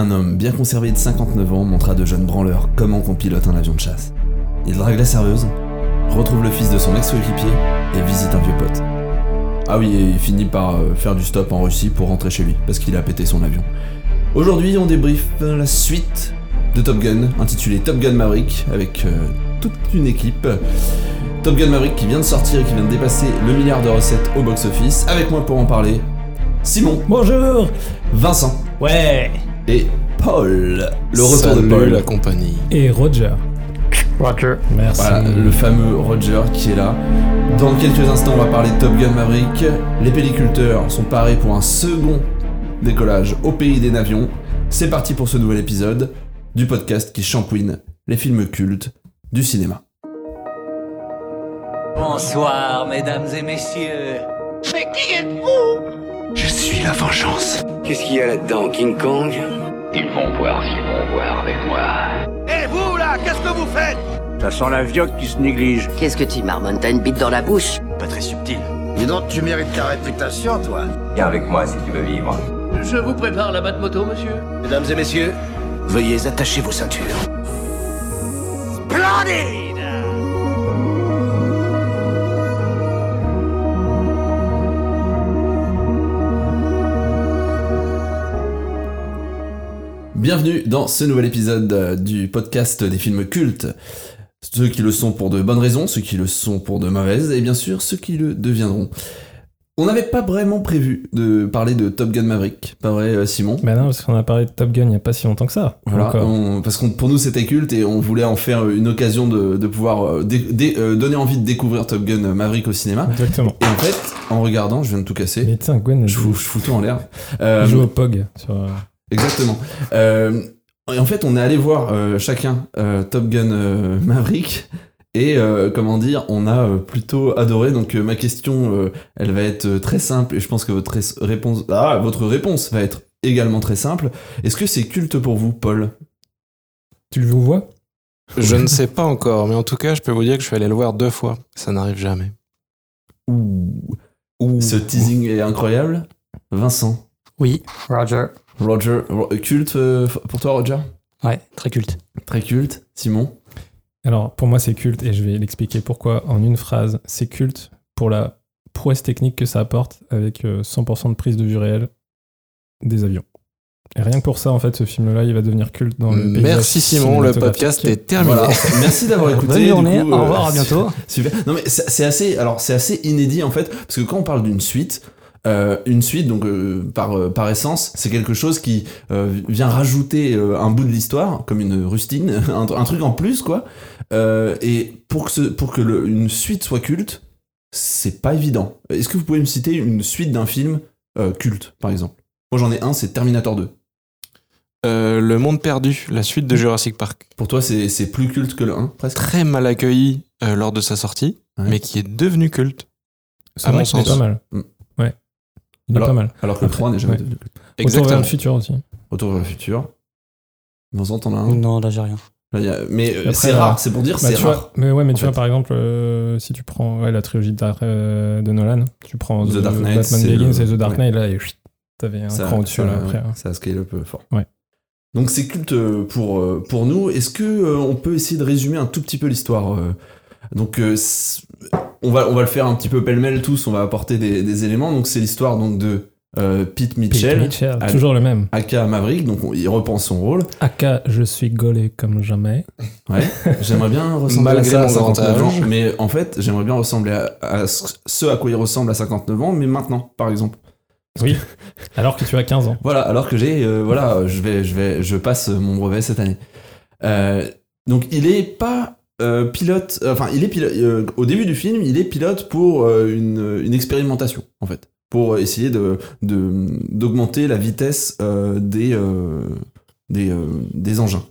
un homme bien conservé de 59 ans montra à de jeunes branleurs comment qu'on pilote un avion de chasse. Il drague la serveuse, retrouve le fils de son ex-coéquipier et visite un vieux pote. Ah oui, et il finit par euh, faire du stop en Russie pour rentrer chez lui, parce qu'il a pété son avion. Aujourd'hui, on débriefe la suite de Top Gun, intitulée Top Gun Maverick, avec euh, toute une équipe. Top Gun Maverick qui vient de sortir et qui vient de dépasser le milliard de recettes au box-office. Avec moi pour en parler, Simon, Bonjour Vincent Ouais et Paul. Le retour Salut de Paul. la compagnie. Et Roger. Roger. Merci. Voilà, le fameux Roger qui est là. Dans quelques instants, on va parler de Top Gun Maverick. Les pelliculteurs sont parés pour un second décollage au pays des navions. C'est parti pour ce nouvel épisode du podcast qui shampouine les films cultes du cinéma. Bonsoir, mesdames et messieurs. Mais qui êtes-vous? Je suis la vengeance. Qu'est-ce qu'il y a là-dedans, King Kong? Ils vont voir s'ils vont voir avec moi. Et vous, là, qu'est-ce que vous faites? Ça sent la vioque qui se néglige. Qu'est-ce que tu marmonnes T'as une bite dans la bouche? Pas très subtil. Dis donc, tu mérites ta réputation, toi. Viens avec moi si tu veux vivre. Je vous prépare la batte moto, monsieur. Mesdames et messieurs, veuillez attacher vos ceintures. Splendide Bienvenue dans ce nouvel épisode euh, du podcast des films cultes. Ceux qui le sont pour de bonnes raisons, ceux qui le sont pour de mauvaises, et bien sûr ceux qui le deviendront. On n'avait pas vraiment prévu de parler de Top Gun Maverick, pas vrai euh, Simon? Bah non, parce qu'on a parlé de Top Gun il n'y a pas si longtemps que ça. Voilà, on- parce que pour nous c'était culte et on voulait en faire une occasion de, de pouvoir euh, dé- dé- euh, donner envie de découvrir Top Gun Maverick au cinéma. Exactement. Et en fait, en regardant, je viens de tout casser. Mais tiens, Gwen, Je fous, je fous tout en l'air. Euh, joue au POG. Sur, euh, Exactement. Euh, et en fait, on est allé voir euh, chacun euh, Top Gun euh, Maverick. Et euh, comment dire, on a euh, plutôt adoré. Donc euh, ma question, euh, elle va être euh, très simple. Et je pense que votre réponse, ah, votre réponse va être également très simple. Est-ce que c'est culte pour vous, Paul? Tu le vois? Je ne sais pas encore, mais en tout cas, je peux vous dire que je suis allé le voir deux fois. Ça n'arrive jamais. Ouh. Ce teasing est incroyable. Vincent, Oui, Roger. Roger, Ro- culte euh, pour toi, Roger? Ouais, très culte. Très culte. Simon? Alors, pour moi, c'est culte et je vais l'expliquer pourquoi en une phrase. C'est culte pour la prouesse technique que ça apporte avec euh, 100% de prise de vue réelle des avions. Et rien que pour ça, en fait, ce film-là, il va devenir culte dans le paysage Merci Simon, le podcast est terminé. Voilà. Merci d'avoir écouté. Bonne du journée, coup, au euh, revoir, à bientôt. Super. Non mais c'est c'est assez, alors c'est assez inédit en fait, parce que quand on parle d'une suite, euh, une suite donc euh, par euh, par essence, c'est quelque chose qui euh, vient rajouter euh, un bout de l'histoire, comme une rustine, un, un truc en plus quoi. Euh, et pour que ce, pour que le- une suite soit culte, c'est pas évident. Est-ce que vous pouvez me citer une suite d'un film euh, culte par exemple? Moi j'en ai un, c'est Terminator 2. Euh, le Monde Perdu, la suite de Jurassic Park. Pour toi c'est c'est plus culte que le 1 presque? Très mal accueilli euh, lors de sa sortie, Ouais. mais qui est devenu culte. C'est à mon sens. pas mal. Il Alors- est pas mal. Alors que le Après, 3 n'est jamais ouais. devenu culte. Retour vers Exactement. le futur aussi. Retour vers le futur. T'en as un Non, là, j'ai rien. A- Mais euh, c'est là- rare, c'est pour dire Bah, c'est rare. vois, mais ouais, mais tu vois, par exemple, euh, si tu prends ouais, la trilogie de, euh, de Nolan, tu prends The Dark Knight, Batman c'est Begins le- et The Dark ouais. Knight, là, et chut, t'avais un ça, cran au-dessus ça- là après. hein. ça scale un peu fort. Ouais. Donc c'est culte euh, pour, euh, pour nous. Est-ce que euh, on peut essayer de résumer un tout petit peu l'histoire euh, Donc euh, on, va, on va le faire un petit peu pêle-mêle tous, on va apporter des, des éléments. Donc c'est l'histoire donc de euh, Pete Pete Mitchell, Mitchell, Allez. toujours le même. aka Maverick, donc on- il repense son rôle. Aka, je suis gaulé comme jamais. Ouais, j'aimerais bien ressembler à ça à mon grand 59 ans, mais en fait, j'aimerais bien ressembler à, à ce ce à quoi il ressemble à 59 ans, mais maintenant, par exemple. Oui. Alors que tu as 15 ans. Voilà, alors que j'ai, euh, voilà, je vais, je vais, je passe mon brevet cette année. Euh, donc il est pas euh, pilote, enfin il est pilote. euh, au début du film, il est pilote pour euh, une, une expérimentation en fait, pour essayer de de- d'augmenter la vitesse euh, des euh, des euh, des engins.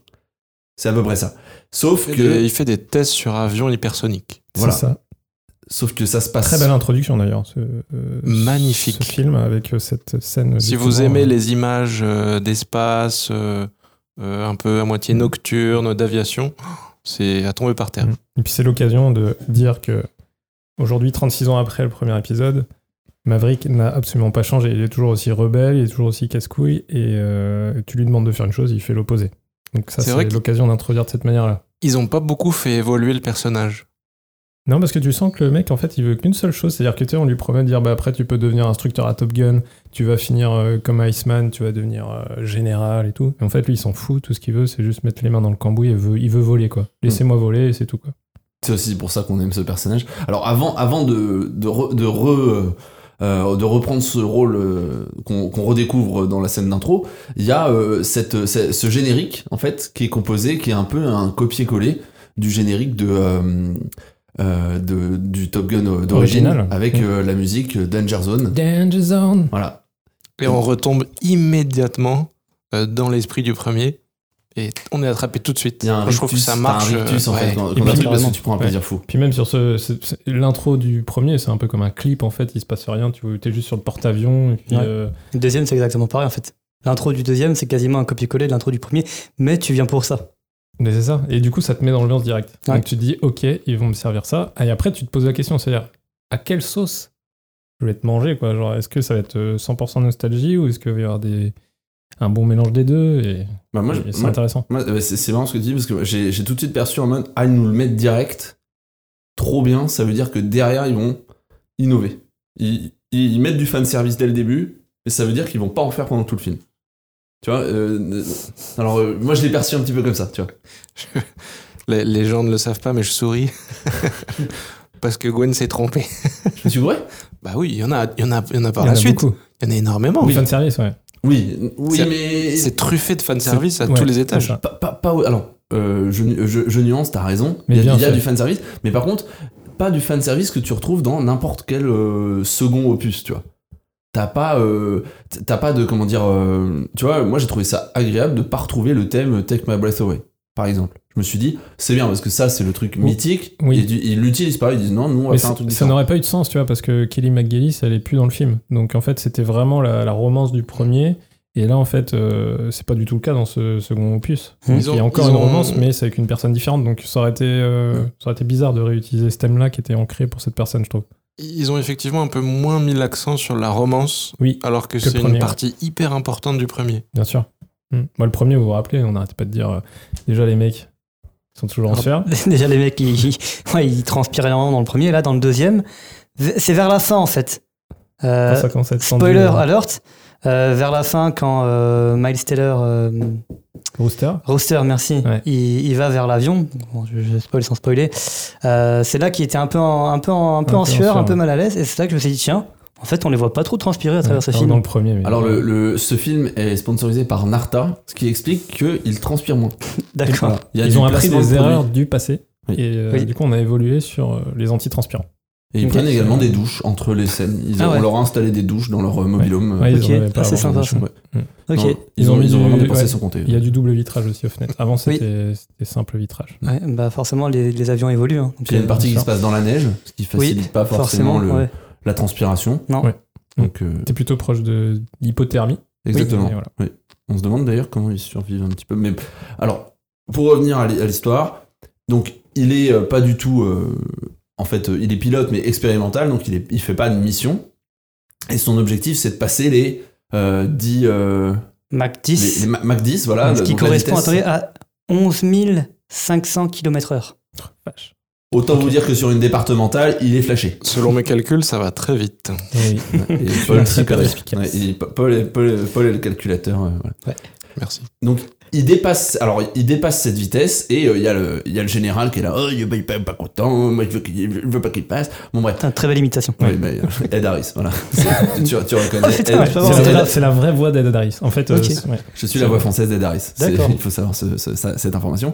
C'est à peu près ça. Sauf Il fait, que des, il fait des tests sur avions hypersoniques. Voilà. Ça. sauf que ça se passe Très belle introduction d'ailleurs. Ce, euh, Magnifique. Ce film avec euh, cette scène. Si vous aimez euh, les images euh, d'espace, euh, euh, un peu à moitié nocturne, d'aviation, c'est à tomber par terre. Mm. Et puis c'est l'occasion de dire que aujourd'hui, 36 ans après le premier épisode, Maverick n'a absolument pas changé. Il est toujours aussi rebelle, il est toujours aussi casse-couille, et euh, tu lui demandes de faire une chose, il fait l'opposé. Donc ça, C'est l'occasion d'introduire de cette manière-là. Ils ont pas beaucoup fait évoluer le personnage. Non, parce que tu sens que le mec, en fait, il veut qu'une seule chose, c'est-à-dire que tu sais, on lui promet de dire, bah après, tu peux devenir instructeur à Top Gun, tu vas finir euh, comme Iceman, tu vas devenir euh, général et tout. Et en fait, lui, il s'en fout, tout ce qu'il veut, c'est juste mettre les mains dans le cambouis, et veut, il veut voler, quoi. Laissez-moi voler, et c'est tout, quoi. C'est aussi pour ça qu'on aime ce personnage. Alors avant, avant de, de, re- de, re- euh, de reprendre ce rôle qu'on redécouvre dans la scène d'intro, il y a cette, ce, générique en fait qui est composé, qui est un peu un copier-coller du générique de, de du Top Gun d'origine Original. avec euh, la musique Danger Zone. Danger Zone Voilà. Et on retombe immédiatement euh, dans l'esprit du premier. Et on est attrapé tout de suite. Un je trouve que ça marche. un rictus en euh, fait ouais. quand, quand puis, parce que tu prends un plaisir fou. Puis même sur ce, l'intro du premier, c'est un peu comme un clip en fait, il se passe rien, tu es juste sur le porte-avions Ouais. euh, Le deuxième, c'est exactement pareil en fait. L'intro du deuxième, c'est quasiment un copier-coller de l'intro du premier, mais tu viens pour ça. Mais c'est ça. Et du coup, ça te met dans l'ambiance directe. Ouais. Donc tu te dis, ok, ils vont me servir ça. Et après, tu te poses la question, c'est-à-dire, à quelle sauce je vais te manger quoi? Genre, est-ce que ça va être euh, 100% nostalgie ou est-ce qu'il va y avoir des un bon mélange des deux et, Bah, moi, je- et c'est moi- intéressant. Moi, euh, c'est marrant ce que tu dis parce que j'ai j'ai tout de suite perçu en mode ah ils nous le mettent direct trop bien ça veut dire que derrière ils vont innover ils, ils, ils mettent du fan service dès le début mais ça veut dire qu'ils vont pas en faire pendant tout le film tu vois euh, euh, alors euh, moi je l'ai perçu un petit peu comme ça tu vois Les, les gens ne le savent pas, mais je souris. Parce que Gwen s'est trompée. je me suis gouré Bah oui, il y en a, il y en a, il y en a par Il y en la a suite. beaucoup. Il y en a énormément. Oui, fan service, ouais. oui oui C'est- mais C'est truffé de fanservice à Ouais, tous les étages. pas, pas, pas- alors euh, je, je, je nuance t'as raison il y a, bien il y a du fan service mais par contre pas du fan service que tu retrouves dans n'importe quel euh, second opus tu vois t'as pas euh, t'as pas de comment dire euh, tu vois moi j'ai trouvé ça agréable de pas retrouver le thème Take My Breath Away par exemple je me suis dit c'est bien parce que ça c'est le truc mythique Oui. et ils l'utilisent pas ils disent non nous on va Mais faire un ça, truc ça n'aurait pas eu de sens, tu vois, parce que Kelly McGillis, elle est plus dans le film. Donc en fait, c'était vraiment la, la romance du premier. Et là, en fait, euh, c'est pas du tout le cas dans ce second opus. Il y a encore une ont- romance, mais c'est avec une personne différente. Donc ça aurait été, euh, ça aurait été bizarre de réutiliser ce thème-là qui était ancré pour cette personne, je trouve. Ils ont effectivement un peu moins mis l'accent sur la romance, Oui, alors que, c'est une partie hyper importante du premier. bien sûr. Hmm. Moi, le premier, vous vous rappelez, on n'arrêtait pas de dire euh, déjà les mecs ils sont toujours en sphère. Déjà, les mecs, ils, ils- ouais, ils transpirent énormément dans le premier. Là, dans le deuxième, c'est vers la fin en fait. Euh, ça commence à être tendu, spoiler euh, alert. Euh, vers la fin, quand euh, Miles Taylor, euh, Rooster. Rooster, merci, Ouais. il, il va vers l'avion. Bon, je, je spoil sans spoiler. Euh, c'est là qu'il était un peu en, un peu en, un peu en sueur, un peu mal à l'aise. Et c'est là que je me suis dit, tiens, en fait, on les voit pas trop transpirer à travers ce film. Dans le premier. Mais alors le, le- ce film est sponsorisé par Narta ce qui explique qu'il transpire moins D'accord. Voilà. Ils ont appris de des erreurs du passé. Oui. Et euh, Oui. du coup, on a évolué sur les antitranspirants. Et ils prennent également des douches entre les scènes. Ils, Ah On ouais. leur a installé des douches dans leur euh, mobilhome. Ouais, pas Ah, c'est avant. sympa, ça. Ouais. Ok. Non, ils, Ils ont, ils ont du- vraiment dépensé ouais. sans compter. Il y a du double vitrage aussi aux fenêtres. Avant, c'était simple vitrage. Ouais, bah forcément, les, les avions évoluent. hein. Donc, il y a une euh, partie qui sûr. se passe dans la neige, ce qui facilite pas forcément, le- ouais. la transpiration. Non. Ouais. Donc, euh, T'es plutôt proche de l'hypothermie. exactement. Et voilà. Oui. On se demande d'ailleurs comment ils survivent un petit peu. Mais alors, pour revenir à l'hi- à l'histoire, donc il est euh, pas du tout. euh, en fait, euh, il est pilote mais expérimental, donc il, il fait pas de mission. Et son objectif, c'est de passer les euh, 10. euh, Mac les, 10, les Ma- Mach 10, voilà. ce qui correspond vitesse. à 11 500 km/h. Autant vous dire que sur une départementale, il est flashé. Selon mes calculs, ça va très vite. Oui. Et Paul, ouais, est, Paul est- Paul est le calculateur. euh, voilà. Merci. Donc il dépasse, alors il dépasse cette vitesse et euh, il y a le, il y a le général qui est là, oh il est pas, pas content, moi je veux, je veux pas qu'il passe. Bon bref. Putain, très belle imitation. Oui, bah, euh, Ed Harris, voilà. C'est- tu, tu reconnais. Ah, C'est la, vraie voix d'Ed Harris. En fait, euh, Ok. c'est- ouais. je suis la voix française d'Ed Harris. Il faut savoir ce- ce- ça- cette information.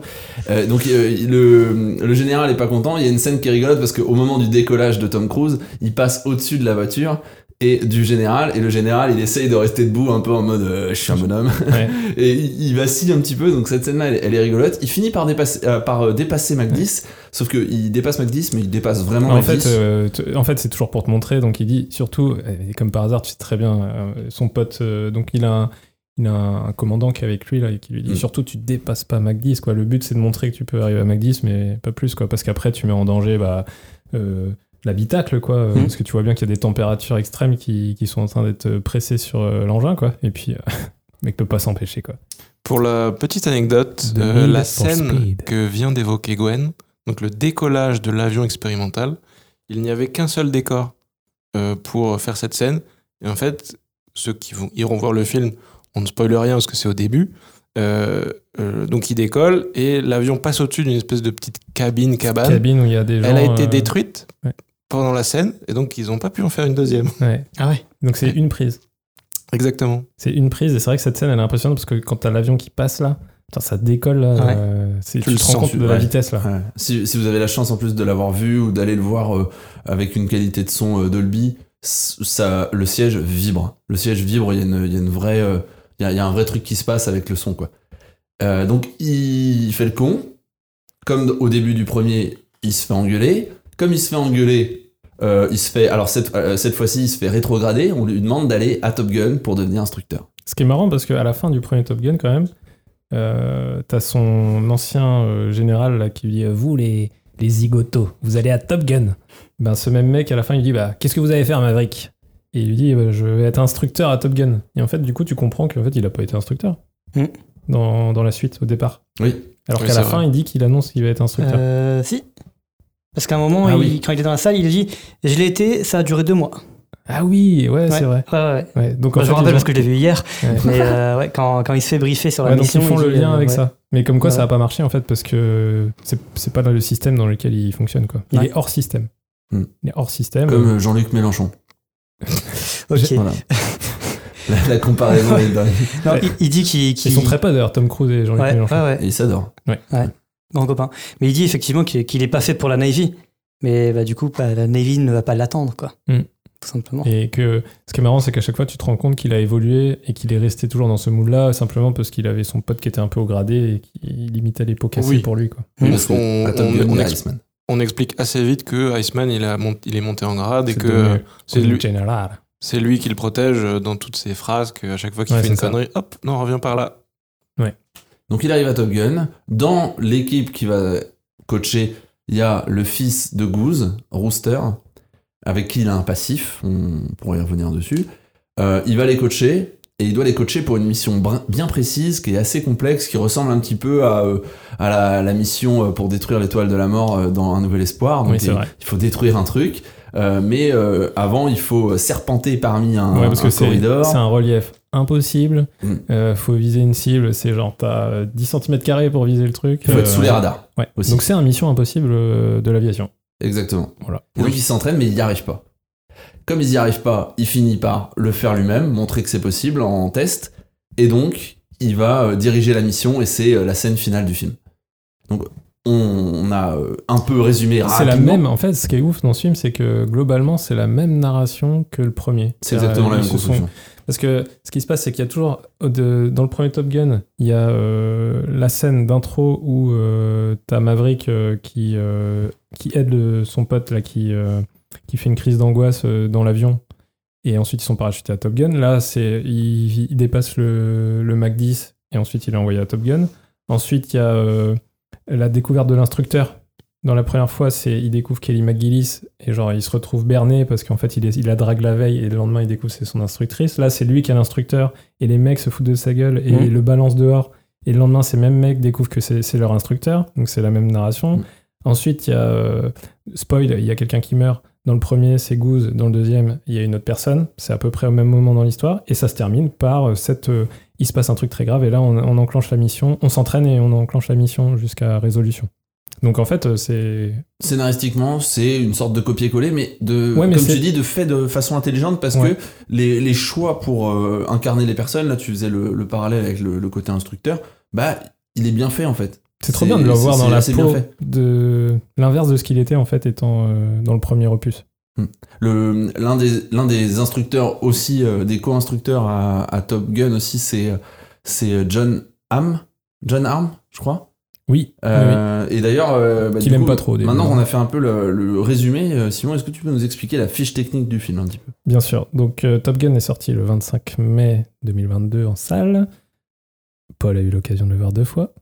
Euh, donc euh, le, le général est pas content. Il y a une scène qui est rigolote parce qu'au moment du décollage de Tom Cruise, il passe au-dessus de la voiture et du général et le général il essaye de rester debout un peu en mode euh, je suis un bonhomme Ouais. et il, il vacille un petit peu donc cette scène là elle, elle est rigolote il finit par dépasser euh, par euh, dépasser Mac 10 sauf que il dépasse Mac 10 mais il dépasse vraiment En Mac fait, 10 euh, en fait, c'est toujours pour te montrer. Donc, il dit surtout, et comme par hasard, tu sais très bien, euh, son pote. donc, il a, un, il a un commandant qui est avec lui là et qui lui dit Mm. surtout, tu dépasses pas Mac 10. Quoi. Le but, c'est de montrer que tu peux arriver à Mac 10, mais pas plus, quoi, parce qu'après, tu mets en danger bah, euh, l'habitacle, quoi. Mhm. Parce que tu vois bien qu'il y a des températures extrêmes qui, qui sont en train d'être pressées sur euh, l'engin, quoi. Et puis, euh, le mec peut pas s'empêcher, quoi. Pour la petite anecdote, The euh, la scène Speed. que vient d'évoquer Gwen, donc le décollage de l'avion expérimental, il n'y avait qu'un seul décor euh, pour faire cette scène. Et en fait, ceux qui vont, iront voir le film, on ne spoile rien parce que c'est au début. Euh, donc il décolle et l'avion passe au-dessus d'une espèce de petite cabine cabane. Cabine où il y a des gens. Elle a été détruite ouais. Pendant la scène et donc ils n'ont pas pu en faire une deuxième. ouais. Ah ouais. Donc c'est une prise. Exactement. C'est une prise et c'est vrai que cette scène elle est impressionnante parce que quand t'as l'avion qui passe là, putain, ça décolle là. Ouais. euh, c'est- Tu tu le te rends compte tu- de la ouais. vitesse là. Ouais. Si, si vous avez la chance en plus de l'avoir vu ou d'aller le voir euh, avec une qualité de son euh, Dolby, ça, le siège vibre. Le siège vibre, il y a une, il y a une vraie, euh, il y a, il y a un vrai truc qui se passe avec le son quoi. Euh, donc il fait le con, comme au début du premier, il se fait engueuler. Comme il se fait engueuler, euh, il se fait, alors cette, euh, cette fois-ci, il se fait rétrograder. On lui demande d'aller à Top Gun pour devenir instructeur. Ce qui est marrant parce qu'à la fin du premier Top Gun quand même, euh, t'as son ancien euh, général là, qui lui dit vous les les zigotos, vous allez à Top Gun. Ben ce même mec à la fin il dit bah qu'est-ce que vous allez faire Maverick? Et il lui dit Bah, je vais être instructeur à Top Gun. Et en fait du coup tu comprends qu'en fait il a pas été instructeur Mm. dans, dans la suite au départ. Oui. Alors Oui, qu'à la vrai. fin il dit qu'il annonce qu'il va être instructeur. Euh, si. Parce qu'à un moment, Ah il- oui. quand il est dans la salle, il a dit Je l'ai été, ça a duré deux mois. Ah oui ouais, c'est vrai. Ouais, ouais, ouais. Ouais, donc en je fait, me rappelle ils parce que je l'ai vu hier. Ouais. Mais euh, ouais, quand, quand il se fait briefer sur la Ouais, donc mission. ils font il le dit, lien euh, avec ouais. ça. Mais comme quoi Ouais. ça a pas marché en fait parce que c'est c'est pas dans le système dans lequel il fonctionne quoi. Il Ouais. est hors système. Hmm. Il est hors système. Comme euh, Jean-Luc Mélenchon. Ok. Voilà. la, la comparaison est dingue. Non, Ouais. il, il dit qu'il. Ils sont très pas d'ailleurs Tom Cruise et Jean-Luc Ouais, Mélenchon. ouais, ouais. Et il s'adore. Bon copain. Mais il dit effectivement qu'il qu'il est pas fait pour la Navy. Mais bah, du coup, bah, la Navy ne va pas l'attendre, quoi. Mm. Tout simplement. Et que ce qui est marrant, c'est qu'à chaque fois, tu te rends compte qu'il a évolué et qu'il est resté toujours dans ce mood-là, simplement parce qu'il avait son pote qui était un peu au gradé et qu'il imitait les pots cassés Oui. pour lui. Quoi. Mm. Parce On- ex- explique assez vite que Iceman il, a mont- il est monté en grade et C'est que c'est lui, c'est lui qui le protège dans toutes ses phrases, qu'à chaque fois qu'il Ouais, fait une ça. connerie, hop, non, reviens par là. Donc il arrive à Top Gun. Dans l'équipe qui va coacher, il y a le fils de Goose, Rooster, avec qui il a un passif. On pourrait y revenir dessus. Euh, il va les coacher. Et il doit les coacher pour une mission bien précise, qui est assez complexe, qui ressemble un petit peu à, euh, à la, la mission euh, pour détruire l'étoile de la mort dans Un Nouvel Espoir. Donc Oui, il faut détruire un truc. Euh, mais euh, avant, il faut serpenter parmi un, Ouais, parce que un c'est corridor. c'est un relief impossible. Mm. Euh, faut viser une cible, c'est genre t'as euh, 10 cm pour viser le truc. Il faut être Euh, sous les radars. Ouais. aussi. Donc c'est un mission impossible de l'aviation. Exactement. Voilà. Et donc il s'entraîne, mais il n'y arrive pas. Comme il n'y arrive pas, il finit par le faire lui-même, montrer que c'est possible en test, et donc il va diriger la mission, et c'est la scène finale du film. Donc on, a euh, un peu résumé C'est la même, en fait, ce qui est ouf dans ce film, c'est que globalement, c'est la même narration que le premier. C'est exactement la même sont- construction. Parce que ce qui se passe, c'est qu'il y a toujours, de- dans le premier Top Gun, il y a euh, la scène d'intro où euh, t'as Maverick euh, qui, qui aide son pote là, qui, qui fait une crise d'angoisse dans l'avion. Et ensuite, ils sont parachutés à Top Gun. Là, c'est il, il dépasse le, le Mach 10 et ensuite, il est envoyé à Top Gun. Ensuite, il y a la découverte de l'instructeur. Dans la première fois, c'est il découvre Kelly McGillis et genre il se retrouve berné parce qu'en fait il, est, il a drague la veille et le lendemain il découvre c'est son instructrice. Là, c'est lui qui est l'instructeur et les mecs se foutent de sa gueule et Mhm. le balance dehors. Et le lendemain, ces mêmes mecs découvrent que c'est leur instructeur, donc c'est la même narration. Mhm. Ensuite, il y a euh, spoil, il y a quelqu'un qui meurt. Dans le premier, c'est Goose. Dans le deuxième, il y a une autre personne. C'est à peu près au même moment dans l'histoire. Et ça se termine par euh, cette. euh, il se passe un truc très grave. Et là, on, on enclenche la mission. On s'entraîne et on enclenche la mission jusqu'à résolution. Donc en fait, euh, c'est. Scénaristiquement, c'est une sorte de copier-coller, mais de, Ouais, mais comme tu dis, de fait de façon intelligente parce Ouais. que les, les choix pour euh, incarner les personnes, là tu faisais le, le parallèle avec le, le côté instructeur, bah il est bien fait en fait. C'est trop bien de le voir dans la peau de l'inverse de ce qu'il était en fait étant euh, dans le premier opus. Le- L'un des, l'un des instructeurs aussi, euh, des co-instructeurs à, à Top Gun aussi, c'est c'est John Hamm, John Arm, je crois. Oui. Euh, Et d'ailleurs, euh, bah, Qu'il du aime coup, pas trop. Maintenant qu'on a fait un peu le, le résumé, euh, Simon, est-ce que tu peux nous expliquer la fiche technique du film un petit peu? Bien sûr. Donc euh, Top Gun est sorti le 25 mai 2022 en salle. Paul a eu l'occasion de le voir deux fois.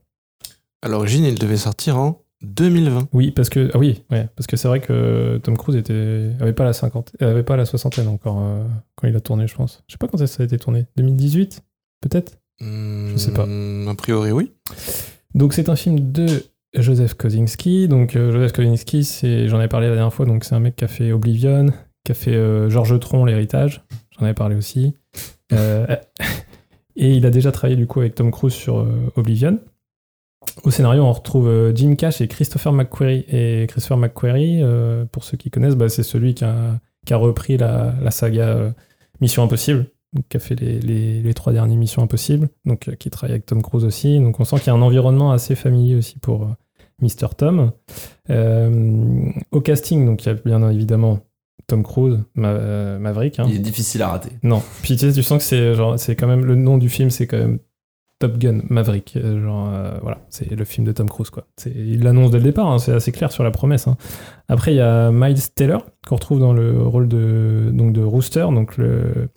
À l'origine, il devait sortir en 2020. Oui, parce que ah oui, ouais, parce que c'est vrai que Tom Cruise était avait pas la 50, avait pas la soixantaine encore euh, quand il a tourné, je pense. Je sais pas quand ça a été tourné. 2018, peut-être? Je sais pas. A priori, oui. Donc c'est un film de Joseph Kosinski. Donc euh, Joseph Kosinski, c'est j'en avais parlé la dernière fois. Donc c'est un mec qui a fait Oblivion, qui a fait euh, Georges Tron, l'héritage. J'en avais parlé aussi. Et il a déjà travaillé du coup avec Tom Cruise sur Oblivion. Au scénario, on retrouve euh, Jim Cash et Christopher McQuarrie. Et Christopher McQuarrie, euh, pour ceux qui connaissent, bah, c'est celui qui a, qui a repris la, la saga euh, Mission Impossible, donc, qui a fait les, les- les trois dernières Missions Impossibles, donc euh, qui travaille avec Tom Cruise aussi. Donc on sent qu'il y a un environnement assez familier aussi pour Mr. Tom. Au casting, donc il y a bien évidemment Tom Cruise, Ma- Maverick. hein. Il est difficile à rater. Non. Puis tu sais, tu sens que c'est genre, c'est quand même le nom du film, c'est quand même Top Gun Maverick. Euh, Genre, euh, voilà, c'est le film de Tom Cruise, quoi. C'est- Il l'annonce dès le départ, hein, c'est assez clair sur la promesse. hein. Après, il y a Miles Taylor, qu'on retrouve dans le rôle de, donc de Rooster, donc le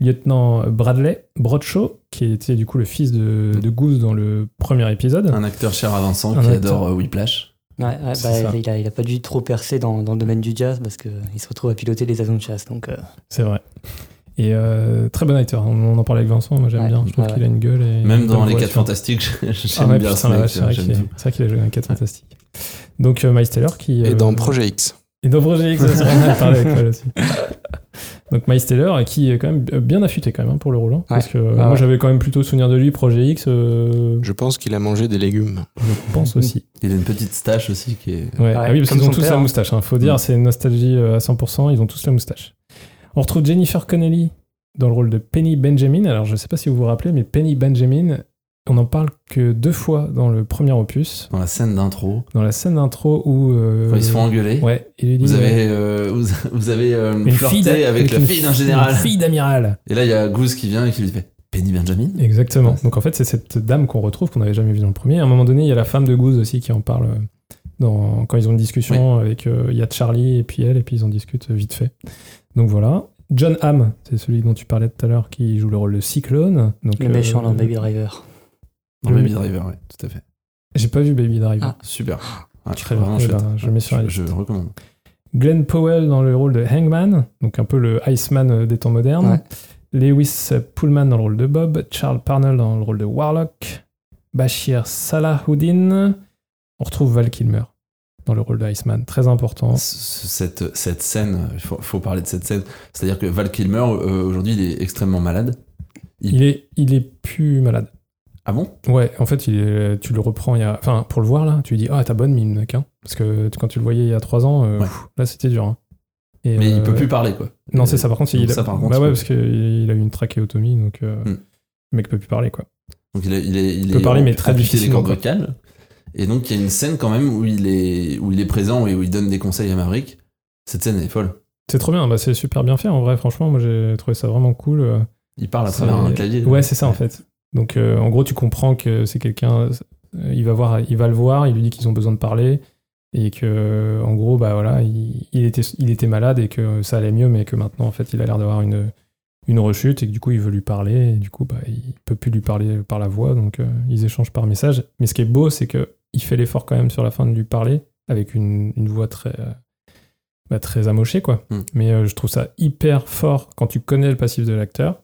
lieutenant Bradley Broadshaw, qui était du coup le fils de, de Goose dans le premier épisode. Un acteur cher à Vincent Un qui acteur. adore euh, Whiplash. Ouais, ouais, C'est bah, il, a, il a pas dû trop percer dans, dans le domaine du jazz parce qu'il se retrouve à piloter les avions de chasse. Donc, euh, C'est vrai. Et euh, très bon acteur. On, on en parlait avec Vincent, moi j'aime Ouais, bien. Je trouve ouais. qu'il a une gueule. Et Même dans Les voix 4 sur- Fantastiques, j'aime Ah bien putain, ce ouais, mec. c'est vrai qu'il est- tout. c'est vrai qu'il a joué un 4 fantastique. Donc euh, Miles Taylor qui. Et euh, dans Projet X. Et dans Projet X, on en parlé avec Paul aussi. Donc Miles Taylor qui est quand même bien affûté quand même hein, pour le rôle. hein, Parce que euh, Ah moi ouais. j'avais quand même plutôt souvenir de lui, Projet X, euh, Je pense qu'il a mangé des légumes. je pense aussi. Il a une petite stache aussi qui est. Ouais. Ah oui, parce qu'ils ont tous père, la hein. moustache. Hein. Faut dire, Mm. c'est une nostalgie euh, à 100%. Ils ont tous la moustache. On retrouve Jennifer Connelly dans le rôle de Penny Benjamin. Alors, je sais pas si vous vous rappelez, mais Penny Benjamin, on en parle que deux fois dans le premier opus, Dans la scène d'intro, dans la scène d'intro où. euh, quand ils se font engueuler, Ouais, il lui dit. vous euh, avez, euh, vous, vous avez euh, une fille flirté avec la fille d'un général. Fille d'amiral. Et là, il y a Goose qui vient et qui lui fait Penny Benjamin? Exactement. Ouais. Donc en fait, c'est cette dame qu'on retrouve, qu'on n'avait jamais vue dans le premier. À un moment donné, il y a la femme de Goose aussi qui en parle dans, quand ils ont une discussion avec. euh, Il y a Charlie et puis elle, et puis ils en discutent vite fait. Donc voilà. John Hamm, c'est celui dont tu parlais tout à l'heure, qui joue le rôle de Cyclone. Donc, le euh, méchant dans Baby Driver. Dans Le- Baby Driver, ouais, tout à fait. J'ai pas vu Baby Driver. Ah. Super. Ouais, Très bien. vraiment Eh ben, je le mets sur la je, liste. je recommande. Glenn Powell dans le rôle de Hangman, donc un peu le Iceman euh, des temps modernes. Ouais. Lewis Pullman dans le rôle de Bob. Charles Parnell dans le rôle de Warlock. Bashir Salahuddin. On retrouve Val Kilmer dans le rôle de Iceman. Très important. Ce- Cette, cette scène, il faut, faut parler de cette scène. C'est-à-dire que Val Kilmer, euh, aujourd'hui, il est extrêmement malade. Il est, il est plus malade. Ah bon? Ouais, en fait, il est- tu le reprends il y a. Enfin, pour le voir là, tu lui dis Ah, t'as bonne mine, mec. hein. Parce que quand tu le voyais il y a trois ans, euh, Ouais. pff, là, c'était dur. hein. Et, Mais il euh, peut plus parler, quoi. Non, c'est ça. Par contre, il ça, par contre, bah ouais, parce qu'il a eu une trachéotomie, donc euh, Hmm. le mec peut plus parler, quoi. Donc il, est, il, est, il, peut est parler, mais très difficilement, des cordes vocales. Et donc il y a une scène quand même où il est, où il est présent et où il donne des conseils à Maverick. Cette scène est folle. C'est trop bien, bah, c'est super bien fait en vrai, franchement, moi j'ai trouvé ça vraiment cool. euh, Il parle à travers un clavier. Ouais, c'est ça en fait. Donc euh, en gros, tu comprends que c'est quelqu'un, euh, il va voir, il va le voir, il lui dit qu'ils ont besoin de parler et que en gros, bah voilà, il, il était, il était malade et que ça allait mieux, mais que maintenant en fait, il a l'air d'avoir une une rechute et que du coup il veut lui parler et du coup bah il peut plus lui parler par la voix donc euh, ils échangent par message mais ce qui est beau c'est que il fait l'effort quand même sur la fin de lui parler avec une, une voix très euh, bah, très amochée quoi Mm. mais euh, je trouve ça hyper fort quand tu connais le passif de l'acteur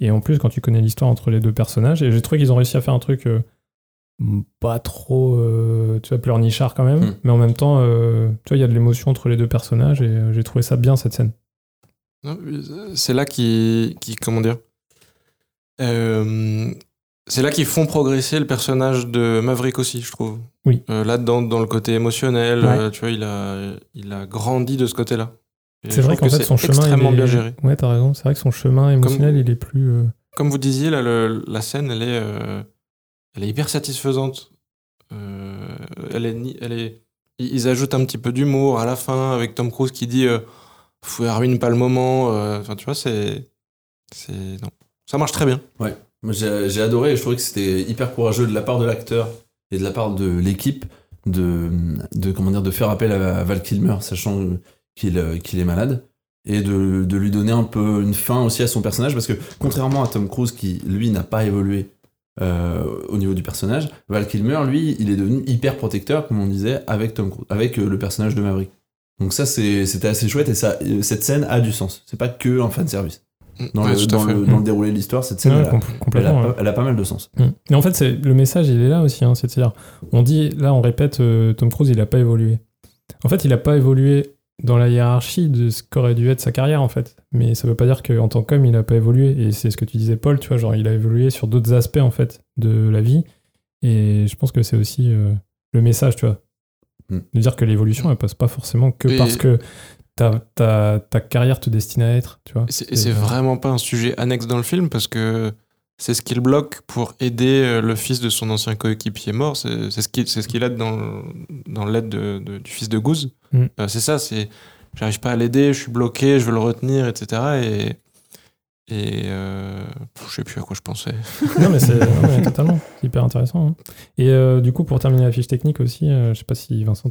et en plus quand tu connais l'histoire entre les deux personnages et j'ai trouvé qu'ils ont réussi à faire un truc euh, pas trop euh, tu vois pleurnichard quand même Mm. mais en même temps tu vois il y a de l'émotion entre les deux personnages et j'ai trouvé ça bien cette scène C'est là qui, qui comment dire, c'est là qu'ils font progresser le personnage de Maverick aussi, je trouve. Oui. Euh, là, dans, dans le côté émotionnel, Ouais. euh, tu vois, il a, il a grandi de ce côté-là. C'est vrai qu'en que fait, son chemin. il extrêmement est- bien géré. Ouais, t'as raison. C'est vrai que son chemin émotionnel, il est plus. euh, Comme vous disiez, là, le- la scène, elle est, euh, elle est hyper satisfaisante. Euh, elle est, elle est, ils ajoutent un petit peu d'humour à la fin avec Tom Cruise qui dit euh, Faut ruine pas le moment. euh, Enfin, tu vois, c'est, c'est non, ça marche très bien. Moi, j'ai adoré je trouvais que c'était hyper courageux de la part de l'acteur et de la part de l'équipe de, comment dire, de faire appel à Val Kilmer, sachant qu'il euh, qu'il est malade, et de, lui donner un peu une fin aussi à son personnage, parce que contrairement à Tom Cruise, qui lui n'a pas évolué euh, au niveau du personnage. Val Kilmer, lui, il est devenu hyper protecteur, comme on disait, avec Tom Cruise, avec euh, le personnage de Maverick. Donc ça, c'était assez chouette et euh, cette scène a du sens. C'est pas que un fan service. Dans, Ouais, le, tout à dans, fait. le, dans le déroulé de l'histoire, cette scène, Ouais, elle, a, elle pas- ouais. elle a pas mal de sens. Mm. Et en fait, c'est le message, il est là aussi. Hein, C'est-à-dire, on dit, là, on répète, euh, Tom Cruise, il a pas évolué. En fait, il a pas évolué dans la hiérarchie de ce qu'aurait dû être sa carrière, en fait. Mais ça veut pas dire qu'en tant qu'homme, il a pas évolué. Et c'est ce que tu disais, Paul, tu vois, genre, il a évolué sur d'autres aspects, en fait, de la vie. Et je pense que c'est aussi euh, le message, tu vois. Mm. De dire que l'évolution, elle passe pas forcément que Et- parce que ta, ta, ta carrière te destine à être, tu vois. Et c'est vraiment pas un sujet annexe dans le film parce que c'est ce qu'il bloque pour aider euh, le fils de son ancien coéquipier mort. C'est c'est ce qu'il c'est ce qu'il aide dans, dans l'aide de- de- du fils de Goose. Mm. Euh, c'est ça, c'est j'arrive pas à l'aider, je suis bloqué, je veux le retenir, etc. Et, et euh, je sais plus à quoi je pensais. Non, mais c'est totalement hyper intéressant. hein. Et euh, du coup, pour terminer la fiche technique aussi, je sais pas si Vincent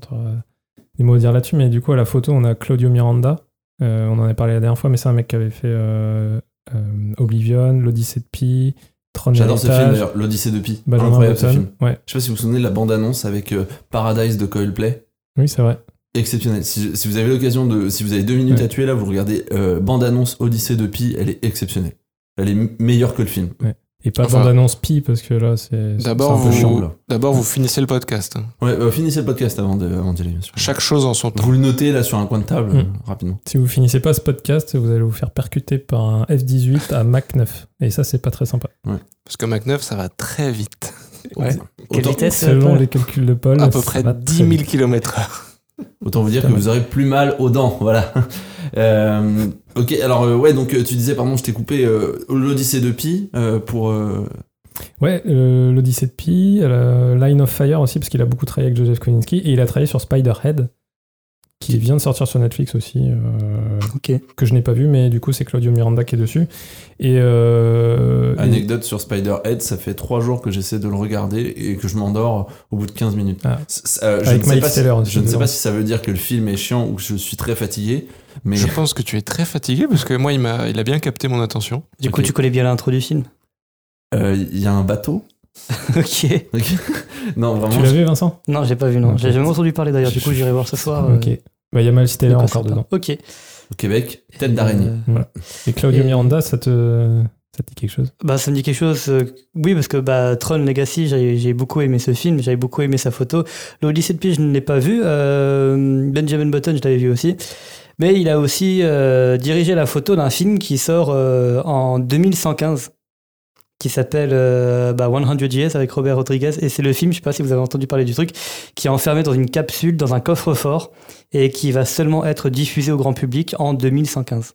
des mots à dire là-dessus, mais du coup, à la photo, on a Claudio Miranda. Euh, on en a parlé la dernière fois, mais c'est un mec qui avait fait euh, euh, Oblivion, l'Odyssée de Pi, Tron J'adore ce film d'ailleurs, l'Odyssée de Pi. Benjamin Incroyable ce film. Ouais, Je sais pas si vous vous souvenez de la bande-annonce avec Paradise de Coldplay. oui, c'est vrai. Exceptionnel. Si, si vous avez l'occasion de. Si vous avez deux minutes Ouais. à tuer là, vous regardez bande-annonce Odyssée de Pi, elle est exceptionnelle. Elle est meilleure que le film. Et pas Enfin, bande-annonce Pi, parce que là, c'est D'abord, un peu vous, chiant. là. d'abord vous finissez le podcast. Ouais, euh, finissez le podcast avant de- avant d'y aller, bien sûr. Chaque chose en son temps. Vous le notez là sur un coin de table, Mm. euh, rapidement. Si vous finissez pas ce podcast, vous allez vous faire percuter par un F-18 à Mach 9. Et ça, c'est pas très sympa. Parce que Mac 9, ça va très vite. Ouais. Quelle Autant, vitesse Selon les calculs de Paul, À peu près va 10 très 000 vite. km/h. autant vous dire que vous aurez plus mal aux dents, voilà. Euh, ok, alors euh, ouais, donc euh, tu disais, pardon, je t'ai coupé euh, l'Odyssée de Pi pour. Ouais, l'Odyssée de Pi, Line of Fire aussi, parce qu'il a beaucoup travaillé avec Joseph Kosinski, et il a travaillé sur Spiderhead, qui vient de sortir sur Netflix aussi, euh, que je n'ai pas vu, mais du coup, c'est Claudio Miranda qui est dessus. Et. euh, et- Anecdote sur Spider-Head, ça fait trois jours que j'essaie de le regarder et que je m'endors au bout de 15 minutes. Ah. Euh, je Avec ne sais pas si- je ne sais pas si ça veut dire que le film est chiant ou que je suis très fatigué, mais Je pense que tu es très fatigué parce que moi, il, m'a, il a bien capté mon attention. Du coup, tu connais bien l'intro du film? euh, il y a un bateau. ok. Non, vraiment. Tu l'as vu, Vincent? Non, j'ai pas vu, non. J'ai jamais entendu parler d'ailleurs. Du coup, j'irai voir ce soir. euh, Ok. Bah, Il y a Miles de Teller quoi encore dedans. Ok. Au Québec, tête d'araignée. Euh, Voilà. Et Claudio Et- Miranda, ça te, ça te dit quelque chose? Bah, ça me dit quelque chose. euh, oui, parce que bah, Tron Legacy, j'ai j'ai beaucoup aimé ce film, j'avais beaucoup aimé sa photo. L'Odyssée de Pi, je ne l'ai pas vu. Euh, Benjamin Button, je l'avais vu aussi. Mais il a aussi euh, dirigé la photo d'un film qui sort euh, en 2115, qui s'appelle euh, bah, 100 Years avec Robert Rodriguez. Et c'est le film, je sais pas si vous avez entendu parler du truc, qui est enfermé dans une capsule, dans un coffre-fort, et qui va seulement être diffusé au grand public en 2115.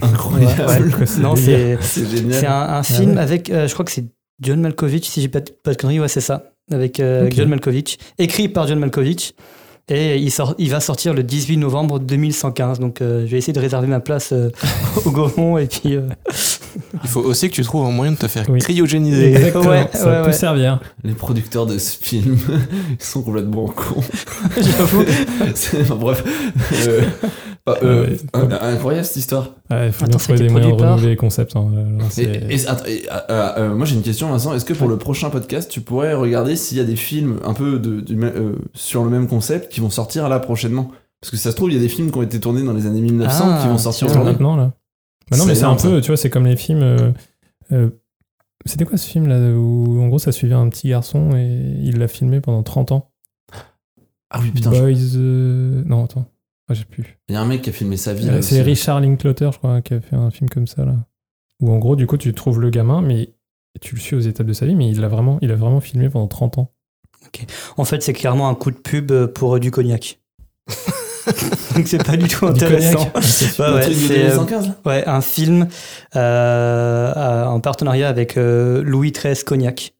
Incroyable. Ouais. Non, c'est C'est un, un film ouais. avec, euh, je crois que c'est John Malkovich, si j'ai pas, pas de conneries, ouais, c'est ça. Avec, euh. John Malkovich, écrit par John Malkovich. Et il, sort, il va sortir le 18 novembre 2115. Donc euh, je vais essayer de réserver ma place au Gaumont. Et puis. Il faut aussi que tu trouves un moyen de te faire Oui. cryogéniser. Exactement, Ouais, ça ouais, peut ouais. servir. Les producteurs de ce film, ils sont complètement cons. J'avoue. Bref. Euh, bah, euh, incroyable cette histoire. Ouais, il faut Attends, bien trouver des moyens de renouveler les concepts. hein. Et, et- et, euh, euh, moi j'ai une question Vincent, est-ce que pour le prochain podcast tu pourrais regarder s'il y a des films un peu de, du mê- euh, sur le même concept qui vont sortir là prochainement? Parce que ça se trouve il y a des films qui ont été tournés dans les années 1900 Ah, qui vont sortir tiens. aujourd'hui. maintenant là. Bah non, mais c'est un peu, tu vois, c'est comme les films. euh, euh, C'était quoi ce film là où en gros ça suivait un petit garçon et il l'a filmé pendant 30 ans? Ah oui putain, je- Boys. euh, Non, attends. Ah, j'ai plus. il y a un mec qui a filmé sa vie. C'est. Richard Linklater, je crois, qui a fait un film comme ça là. Où en gros, du coup, tu trouves le gamin, mais tu le suis aux étapes de sa vie, mais il l'a vraiment, il a vraiment filmé pendant 30 ans. En fait, c'est clairement un coup de pub pour du cognac. Donc c'est pas du tout Du intéressant. cognac. Ah. Ouais, ouais, c'est, euh, 1915 là Ouais, un film euh, euh, en partenariat avec euh, Louis XIII Cognac.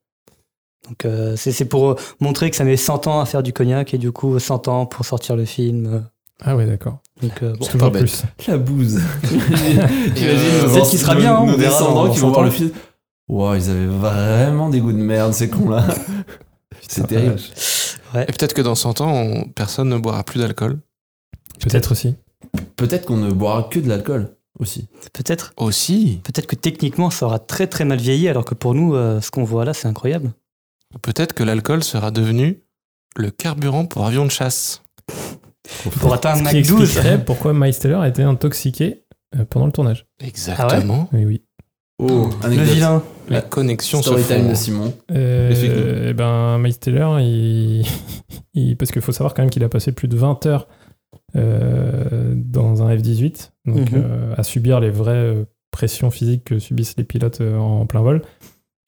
Donc euh, c'est c'est pour montrer que ça met 100 ans à faire du cognac et du coup 100 ans pour sortir le film. Ah ouais, d'accord. Donc euh, bon. C'est toujours pas plus. La bouse. Euh, peut-être qu'il sera bien, hein, nos verra descendants qui 100 vont voir le film. Wow, ils avaient vraiment des goûts de merde ces cons là. C'est terrible. Ouais. Et peut-être que dans 100 ans, on- personne ne boira plus d'alcool. Peut-être aussi. Peut-être qu'on ne boira que de l'alcool aussi. Peut-être Aussi. peut-être que techniquement, ça aura très très mal vieilli, alors que pour nous, euh, ce qu'on voit là, c'est incroyable. Peut-être que l'alcool sera devenu le carburant pour avion de chasse. Pour atteindre Ce Mach qui 12. expliquerait pourquoi Miles Teller a été intoxiqué euh, pendant le tournage. Exactement. Oui, oui. Oh, Le anecdote. vilain. Les connexions se Story time font. de Simon. Euh, Explique-nous. eh ben, Miles il, il- parce qu'il faut savoir quand même qu'il a passé plus de 20 heures euh, dans un F-18, donc Mhm. euh, à subir les vraies euh, pressions physiques que subissent les pilotes en plein vol.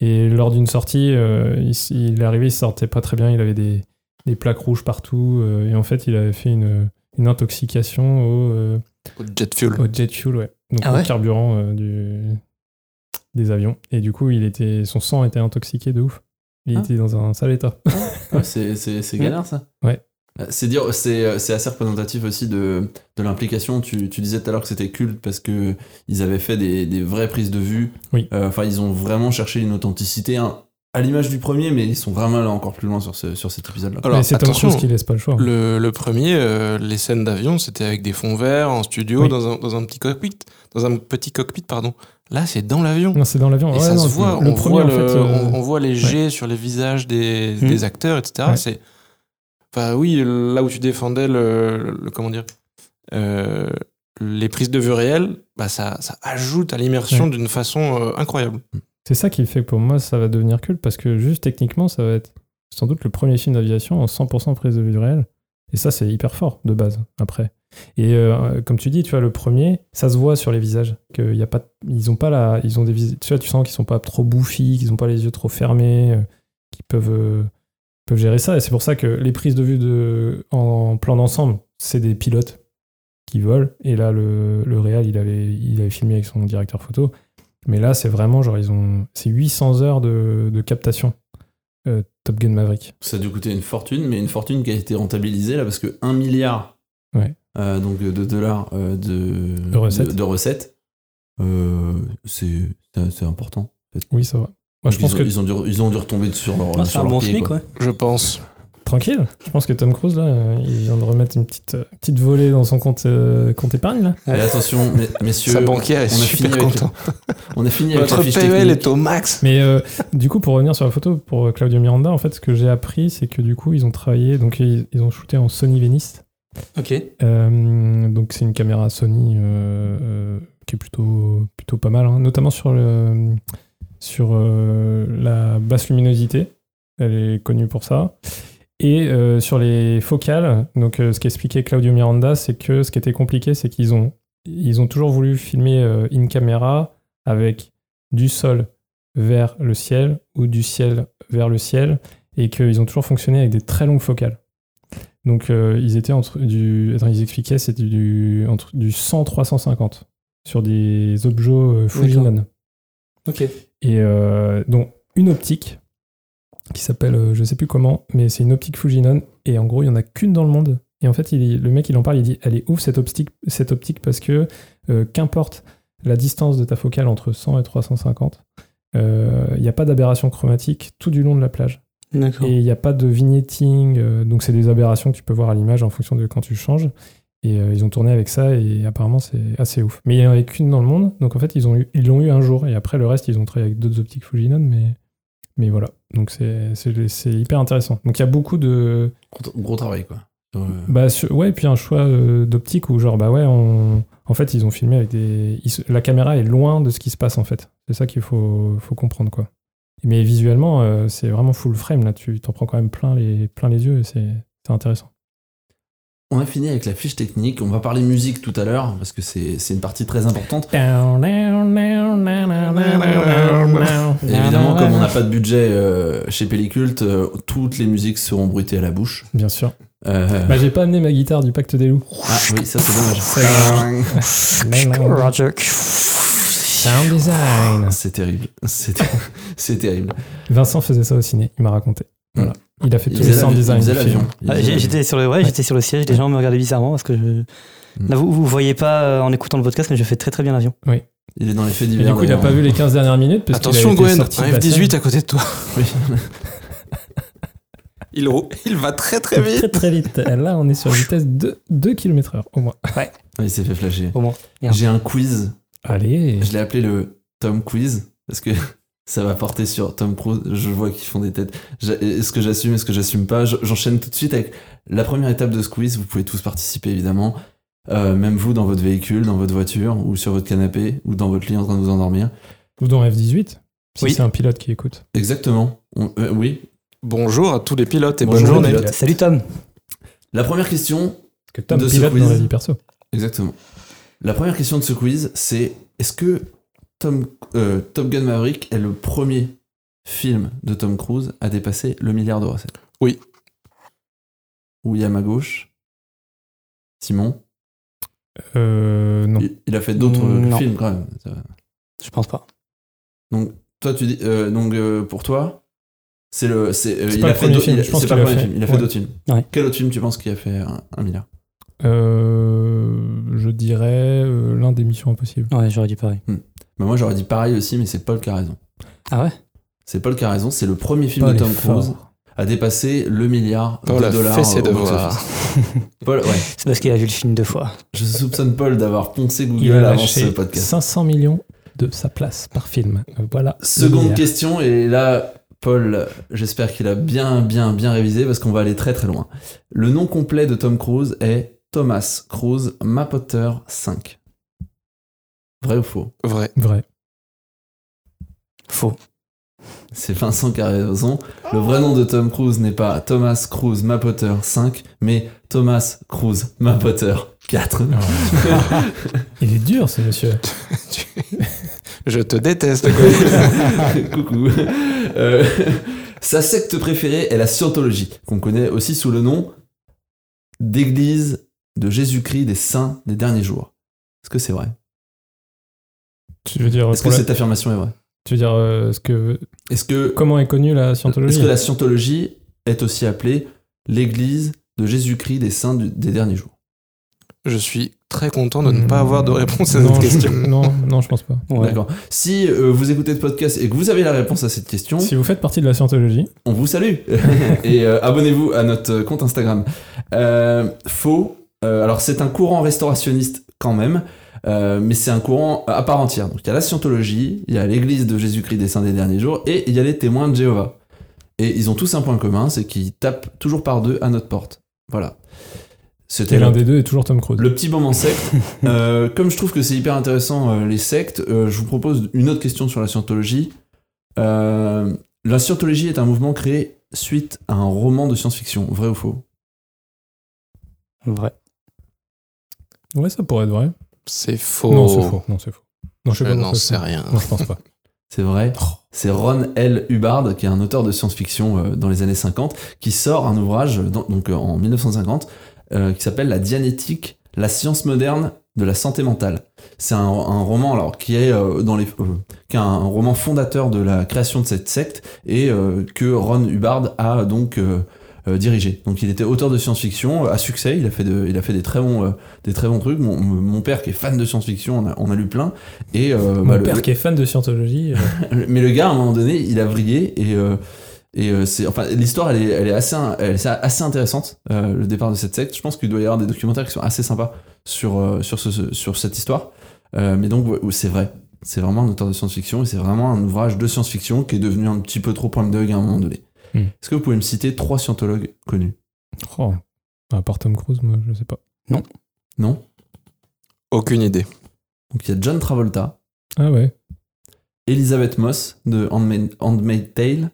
Et lors d'une sortie, euh, il, il est arrivé, il sortait pas très bien, il avait des, des plaques rouges partout, euh, et en fait, il avait fait une, une intoxication au, euh, Au jet fuel. au jet fuel, ouais. Donc Ah au carburant euh, du, des avions. Et du coup, il était, son sang était intoxiqué de ouf. Il Ah. était dans un sale état. Ouais, c'est, c'est, c'est galère ça. Ouais. Euh, C'est dire, c'est, c'est assez représentatif aussi de, de l'implication. Tu, tu disais tout à l'heure que c'était culte parce que ils avaient fait des, des vraies prises de vue. Oui. Euh, Enfin, ils ont vraiment cherché une authenticité hein, à l'image du premier, mais ils sont vraiment là encore plus loin sur, ce, sur cet épisode-là. Alors, Mais c'est attention, Cruise qui laisse pas le choix. Le, le premier, euh, les scènes d'avion, c'était avec des fonds verts en studio, Oui. dans, un, dans un petit cockpit. Dans un petit cockpit, pardon. Là, c'est dans l'avion. Non, c'est dans l'avion. Et Ouais, ça non, se voit, le on, premier, voit en le- fait. euh, on, on voit les jets sur les visages des, Hmm. des acteurs, etc. Ouais. C'est, enfin, oui, là où tu défendais le, le- comment dire, euh, les prises de vue réelles, bah ça, ça ajoute à l'immersion Ouais. d'une façon euh, incroyable. C'est ça qui fait que pour moi, ça va devenir culte parce que juste techniquement, ça va être sans doute le premier film d'aviation en 100% prise de vue réelle. Et ça, c'est hyper fort de base après. Et euh, comme tu dis, tu vois, le premier, ça se voit sur les visages. Que y a pas, ils ont pas la, ils ont des vis- tu vois, tu sens qu'ils sont pas trop bouffis, qu'ils ont pas les yeux trop fermés, qu'ils peuvent, peuvent gérer ça. Et c'est pour ça que les prises de vue de, en plan d'ensemble, c'est des pilotes qui volent. Et là, le, le réal, il avait, il avait filmé avec son directeur photo. Mais là, c'est vraiment genre, ils ont. C'est 800 heures de, de captation. euh, Top Gun Maverick. Ça a dû coûter une fortune, mais une fortune qui a été rentabilisée là parce que 1 milliard Ouais. euh, donc de dollars euh, de, De recettes. de, de recettes, c'est, c'est, c'est important. Oui, ça va. Moi, je pense ils, ont, que. ils, ont dû, ils ont dû retomber sur leur, Ah, sur leur bon pied, SMIC, quoi. ouais. Je pense. Tranquille. Je pense que Tom Cruise, là, euh, il vient de remettre une petite, euh, petite volée dans son compte, euh, compte épargne, là. Et attention, mes- messieurs, Sa banquière est on a super fini avec- on a fini avec Votre PEL technique. est au max. Mais euh, du coup, pour revenir sur la photo, pour Claudio Miranda, en fait, ce que j'ai appris, c'est que du coup, ils ont travaillé, donc ils, ils ont shooté en Sony Venice. Ok. Euh, donc c'est une caméra Sony euh, euh, qui est plutôt, plutôt pas mal, hein, notamment sur, le, sur euh, la basse luminosité. Elle est connue pour ça. Et euh, sur les focales, donc euh, ce qu'expliquait Claudio Miranda, c'est que ce qui était compliqué, c'est qu'ils ont, ils ont toujours voulu filmer euh, in camera avec du sol vers le ciel ou du ciel vers le ciel et qu'ils ont toujours fonctionné avec des très longues focales. Donc ils étaient entre du. Ils expliquaient c'était du, entre, du 100-350 sur des objets Fujinon. Ok. Et euh, donc une optique qui s'appelle, euh, je sais plus comment, mais c'est une optique Fujinon. Et en gros, il y en a qu'une dans le monde. Et en fait, il, le mec, il en parle, il dit Elle est ouf cette optique, cette optique parce que euh, qu'importe la distance de ta focale entre 100 et 350, euh, il n'y a pas d'aberration chromatique tout du long de la plage. D'accord. Et il n'y a pas de vignetting, euh, donc c'est des aberrations que tu peux voir à l'image en fonction de quand tu changes. Et euh, ils ont tourné avec ça et apparemment c'est assez ouf. Mais il n'y en avait qu'une dans le monde, donc en fait ils ont eu, ils l'ont eu un jour et après le reste ils ont travaillé avec d'autres optiques Fujinon, mais mais voilà. Donc c'est hyper intéressant. Donc il y a beaucoup de Gros, gros travail, quoi. Euh, bah sur- ouais, et puis un choix euh, d'optique où genre bah ouais, on en fait ils ont filmé avec des ils la caméra est loin de ce qui se passe en fait. C'est ça qu'il faut faut comprendre quoi. Mais visuellement euh, c'est vraiment full frame là, tu t'en prends quand même plein les plein les yeux et c'est intéressant. On a fini avec la fiche technique. On va parler musique tout à l'heure parce que c'est une partie très importante. Et évidemment, comme on n'a pas de budget euh, chez Pellicult, euh, toutes les musiques seront bruitées à la bouche. Bien sûr. Euh, Bah j'ai pas amené ma guitare du Pacte des loups. ah oui, ça c'est dommage. Roger. Sound design. C'est terrible. C'est ter- c'est terrible. Vincent faisait ça au ciné, il m'a raconté. Voilà. Il a fait Il tous les sound design Ah, faisait j'ai- l'avion. J'étais sur le, ouais, j'étais sur le siège. Les gens me regardaient bizarrement parce que je. Là, vous, vous voyez pas euh, en écoutant le podcast, mais je fais très très bien l'avion. Il est dans les faits Et divers. du coup, il a d'ailleurs. pas vu les 15 dernières minutes parce Attention, Gwen, un de la F-18 scène. à côté de toi. Oui. Il, il va très très vite. Très très vite. Là, on est sur une vitesse de 2 km/h au moins. Ah, il s'est fait flasher. Au moins. J'ai un quiz Allez. Je l'ai appelé le Tom Quiz parce que ça va porter sur Tom Cruise. Je vois qu'ils font des têtes. Est-ce que j'assume, est-ce que j'assume pas? Je- J'enchaîne tout de suite avec la première étape de ce quiz. Vous pouvez tous participer évidemment. Euh, même vous dans votre véhicule, dans votre voiture ou sur votre canapé ou dans votre lit en train de vous endormir. Ou dans F18 Si Oui. c'est un pilote qui écoute. Exactement. On- euh, oui. Bonjour à tous les pilotes et Bonjour, bonne journée. les pilotes. Salut Tom. La première question que Tom De ce pilote quiz. dans la vie perso. Exactement. La première question de ce quiz, c'est est-ce que Tom, euh, Top Gun Maverick est le premier film de Tom Cruise à dépasser le milliard de recettes Oui. William à gauche. Simon. Euh, non. Il, il a fait d'autres non. films quand même. Je pense pas. Donc toi tu dis euh, donc euh, pour toi c'est le c'est euh, C'est il pas a le fait premier d'autres- film, il a- qu'il fait- d'autres films. Ouais. Quel autre film tu penses qui a fait un, un milliard? Je dirais euh, l'un des missions impossibles. Ouais, j'aurais dit pareil. Bah, Moi j'aurais dit pareil aussi mais c'est Paul qui a raison. Ah ouais? C'est Paul qui a raison, c'est le premier film Paul de Tom Cruise à dépasser le milliard Paul de a dollars. fait ses devoirs. Paul, ouais. C'est parce qu'il a vu le film deux fois. Je soupçonne Paul d'avoir poncé Il Google a avant ce podcast. 500 millions de sa place par film. Euh, Voilà. Seconde question, et là, Paul, j'espère qu'il a bien, bien, bien révisé parce qu'on va aller très, très loin. Le nom complet de Tom Cruise est Thomas Cruise Mapotter 5. Vrai ou faux? Vrai. Vrai. Faux. C'est Vincent qui a raison. Le vrai nom de Tom Cruise n'est pas Thomas Cruise Mapotter 5, mais Thomas Cruise Mapotter 4. Il est dur ce monsieur. Je te déteste. Coucou. Euh, sa secte préférée est la scientologie, qu'on connaît aussi sous le nom d'église de Jésus-Christ des saints des derniers jours. Est-ce que c'est vrai? Tu veux dire, Est-ce que la- cette affirmation est vraie? Tu veux dire euh, ce que, Est-ce que, comment est connue la est-ce scientologie que la scientologie est aussi appelée l'église de Jésus-Christ des saints du- des derniers jours? Je suis très content de ne pas avoir de réponse à non, cette je- question. Non, non, je pense pas. Ouais. D'accord. Si euh, vous écoutez ce podcast et que vous avez la réponse à cette question, Si vous faites partie de la scientologie, on vous salue et euh, abonnez-vous à notre compte Instagram. Euh, faux. Euh, alors c'est un courant restaurationniste quand même, euh, mais c'est un courant à part entière. Donc il y a la scientologie, il y a l'Église de Jésus-Christ des Saints des derniers jours et il y a les témoins de Jéhovah. Et ils ont tous un point commun, c'est qu'ils tapent toujours par deux à notre porte. Voilà. C'était et l'un des deux est toujours Tom Cruise. le petit moment secte. Euh, comme je trouve que c'est hyper intéressant euh, les sectes, euh, je vous propose une autre question sur la scientologie. Euh, la scientologie est un mouvement créé suite à un roman de science-fiction, vrai ou faux? Vrai. Ouais, ça pourrait être vrai. C'est faux. Non, c'est faux. Non, c'est faux. Non, je sais Je n'en rien. Non, je pense pas. C'est vrai. C'est Ron L. Hubbard, qui est un auteur de science-fiction euh, dans les années 50, qui sort un ouvrage dans- donc euh, en 1950 euh, qui s'appelle La Dianétique, la science moderne de la santé mentale. C'est un, un roman alors qui est euh, dans les euh, qui est un, roman fondateur de la création de cette secte et euh, que Ron Hubbard a donc euh, dirigé. Donc il était auteur de science-fiction euh, à succès. Il a fait de, il a fait des très bons euh, des très bons trucs. Mon, mon père qui est fan de science-fiction, on a, on a lu plein. Et euh, Mon bah, le- père qui est fan de scientologie. euh, mais le gars, à un moment donné, il a vrillé et, euh, et euh, c'est, enfin, l'histoire, elle est, elle est assez, elle est assez intéressante, euh, le départ de cette secte. Je pense qu'il doit y avoir des documentaires qui sont assez sympas sur, euh, sur, ce, sur cette histoire. Euh, mais donc, c'est vrai. C'est vraiment un auteur de science-fiction et c'est vraiment un ouvrage de science-fiction qui est devenu un petit peu trop point de à un moment donné. Hmm. Est-ce que vous pouvez me citer trois scientologues connus? Oh, à part Tom Cruise, moi, je sais pas. Non Aucune idée. Donc, il y a John Travolta, Ah ouais. Elizabeth Moss de Handmaid, Tale,